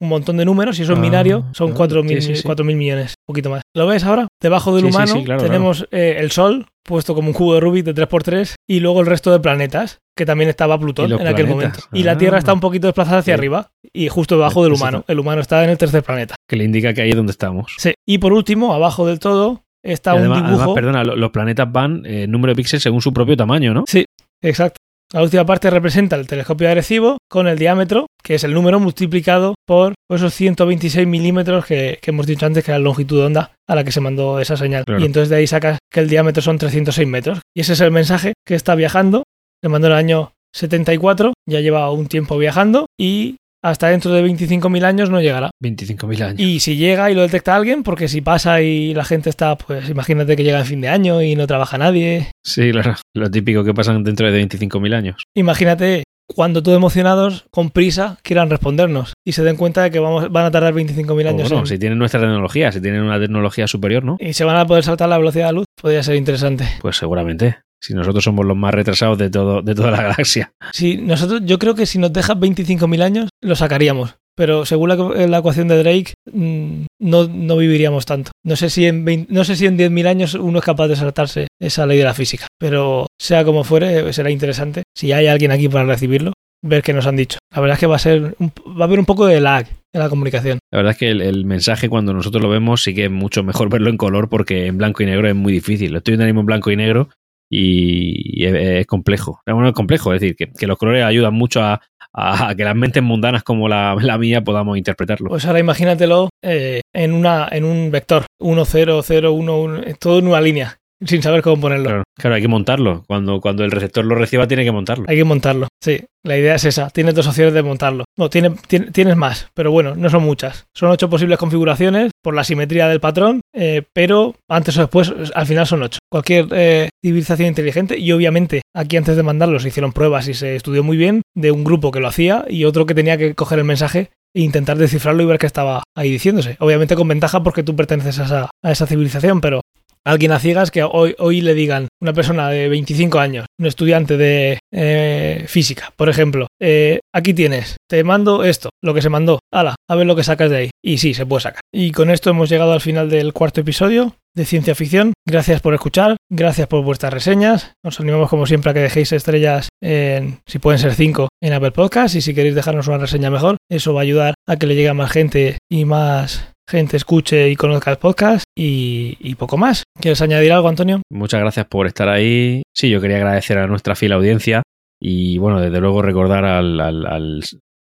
un montón de números, y eso en ah, binario son 4.000 millones, un poquito más. ¿Lo ves ahora? Debajo del humano tenemos eh, el Sol, puesto como un cubo de Rubik de 3x3 y luego el resto de planetas, que también estaba Plutón en aquel momento. Y la Tierra está un poquito desplazada hacia arriba y justo debajo del humano. El humano está en el tercer planeta. Que le indica que ahí es donde estamos. Sí. Y por último, abajo del todo, está un dibujo. perdona, los planetas van en eh, número de píxeles según su propio tamaño, ¿no? Sí, exacto. La última parte representa el telescopio agresivo con el diámetro, que es el número multiplicado por esos 126 milímetros que, que hemos dicho antes, que era la longitud de onda a la que se mandó esa señal. Claro. Y entonces de ahí sacas que el diámetro son 306 metros. Y ese es el mensaje que está viajando. Se mandó en el año 74, ya lleva un tiempo viajando y hasta dentro de 25.000 años no llegará. 25.000 años. Y si llega y lo detecta alguien, porque si pasa y la gente está, pues imagínate que llega en fin de año y no trabaja nadie. Sí, claro. Lo típico que pasan dentro de 25.000 años. Imagínate cuando todos emocionados, con prisa, quieran respondernos y se den cuenta de que vamos, van a tardar 25.000 O años. bueno, en- si tienen nuestra tecnología, si tienen una tecnología superior, ¿no? Y se van a poder saltar la velocidad de la luz. Podría ser interesante. Pues seguramente. Si nosotros somos los más retrasados de todo, de toda la galaxia. Si nosotros, yo creo que si nos dejas 25.000 años, lo sacaríamos. Pero según la, la ecuación de Drake, mm, no, no viviríamos tanto. No sé si en 20 no sé si en 10.000 años uno es capaz de saltarse esa ley de la física. Pero sea como fuere, será interesante. Si hay alguien aquí para recibirlo, ver qué nos han dicho. La verdad es que va a ser un- va a haber un poco de lag en la comunicación. La verdad es que el, el mensaje cuando nosotros lo vemos sí que es mucho mejor verlo en color porque en blanco y negro es muy difícil. Lo estoy viendo en blanco y negro y, es complejo. Bueno, es complejo, es decir, que, que los colores ayudan mucho a, a que las mentes mundanas como la, la mía podamos interpretarlo. Pues ahora imagínatelo eh, en, una, en un vector. 1, 0, 0, 1, 1, todo en una línea. Sin saber cómo ponerlo. Claro, claro, hay que montarlo. Cuando, cuando el receptor lo reciba, tiene que montarlo. Hay que montarlo. Sí, la idea es esa. Tienes dos opciones de montarlo. No, tiene, tiene- tienes más, pero bueno, no son muchas. Son ocho posibles configuraciones por la simetría del patrón, eh, pero antes o después, al final son ocho. Cualquier eh, civilización inteligente, y obviamente aquí antes de mandarlo se hicieron pruebas y se estudió muy bien de un grupo que lo hacía y otro que tenía que coger el mensaje e intentar descifrarlo y ver qué estaba ahí diciéndose. Obviamente con ventaja porque tú perteneces a esa, a esa civilización, pero alguien a ciegas que hoy, hoy le digan una persona de 25 años, un estudiante de eh, física, por ejemplo, eh, aquí tienes, te mando esto, lo que se mandó, ala, a ver lo que sacas de ahí. Y sí, se puede sacar. Y con esto hemos llegado al final del cuarto episodio de ciencia ficción. Gracias por escuchar, gracias por vuestras reseñas. Os animamos como siempre a que dejéis estrellas en, si pueden ser 5, en Apple Podcast y si queréis dejarnos una reseña mejor, eso va a ayudar a que le llegue a más gente y más gente escuche y conozca el podcast y, y poco más. ¿Quieres añadir algo, Antonio? Muchas gracias por estar ahí. Sí, yo quería agradecer a nuestra fiel audiencia y, bueno, desde luego recordar al, al- al-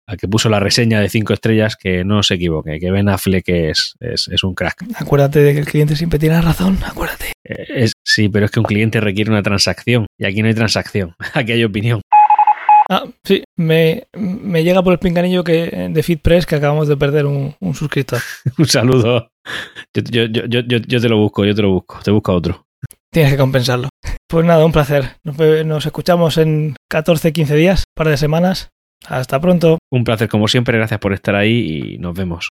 al que puso la reseña de cinco estrellas que no se equivoque, que Ben Affleck es, es, es un crack. Acuérdate de que el cliente siempre tiene razón, acuérdate. Eh, es- sí, pero es que un cliente requiere una transacción y aquí no hay transacción, aquí hay opinión. Ah, sí, me, me llega por el pinganillo que de FitPress que acabamos de perder un, un suscriptor. Un saludo. Yo, yo, yo, yo, te lo busco, yo te lo busco, te busco otro. Tienes que compensarlo. Pues nada, un placer. Nos, nos escuchamos en 14, 15 días, par de semanas. Hasta pronto. Un placer como siempre, gracias por estar ahí y nos vemos.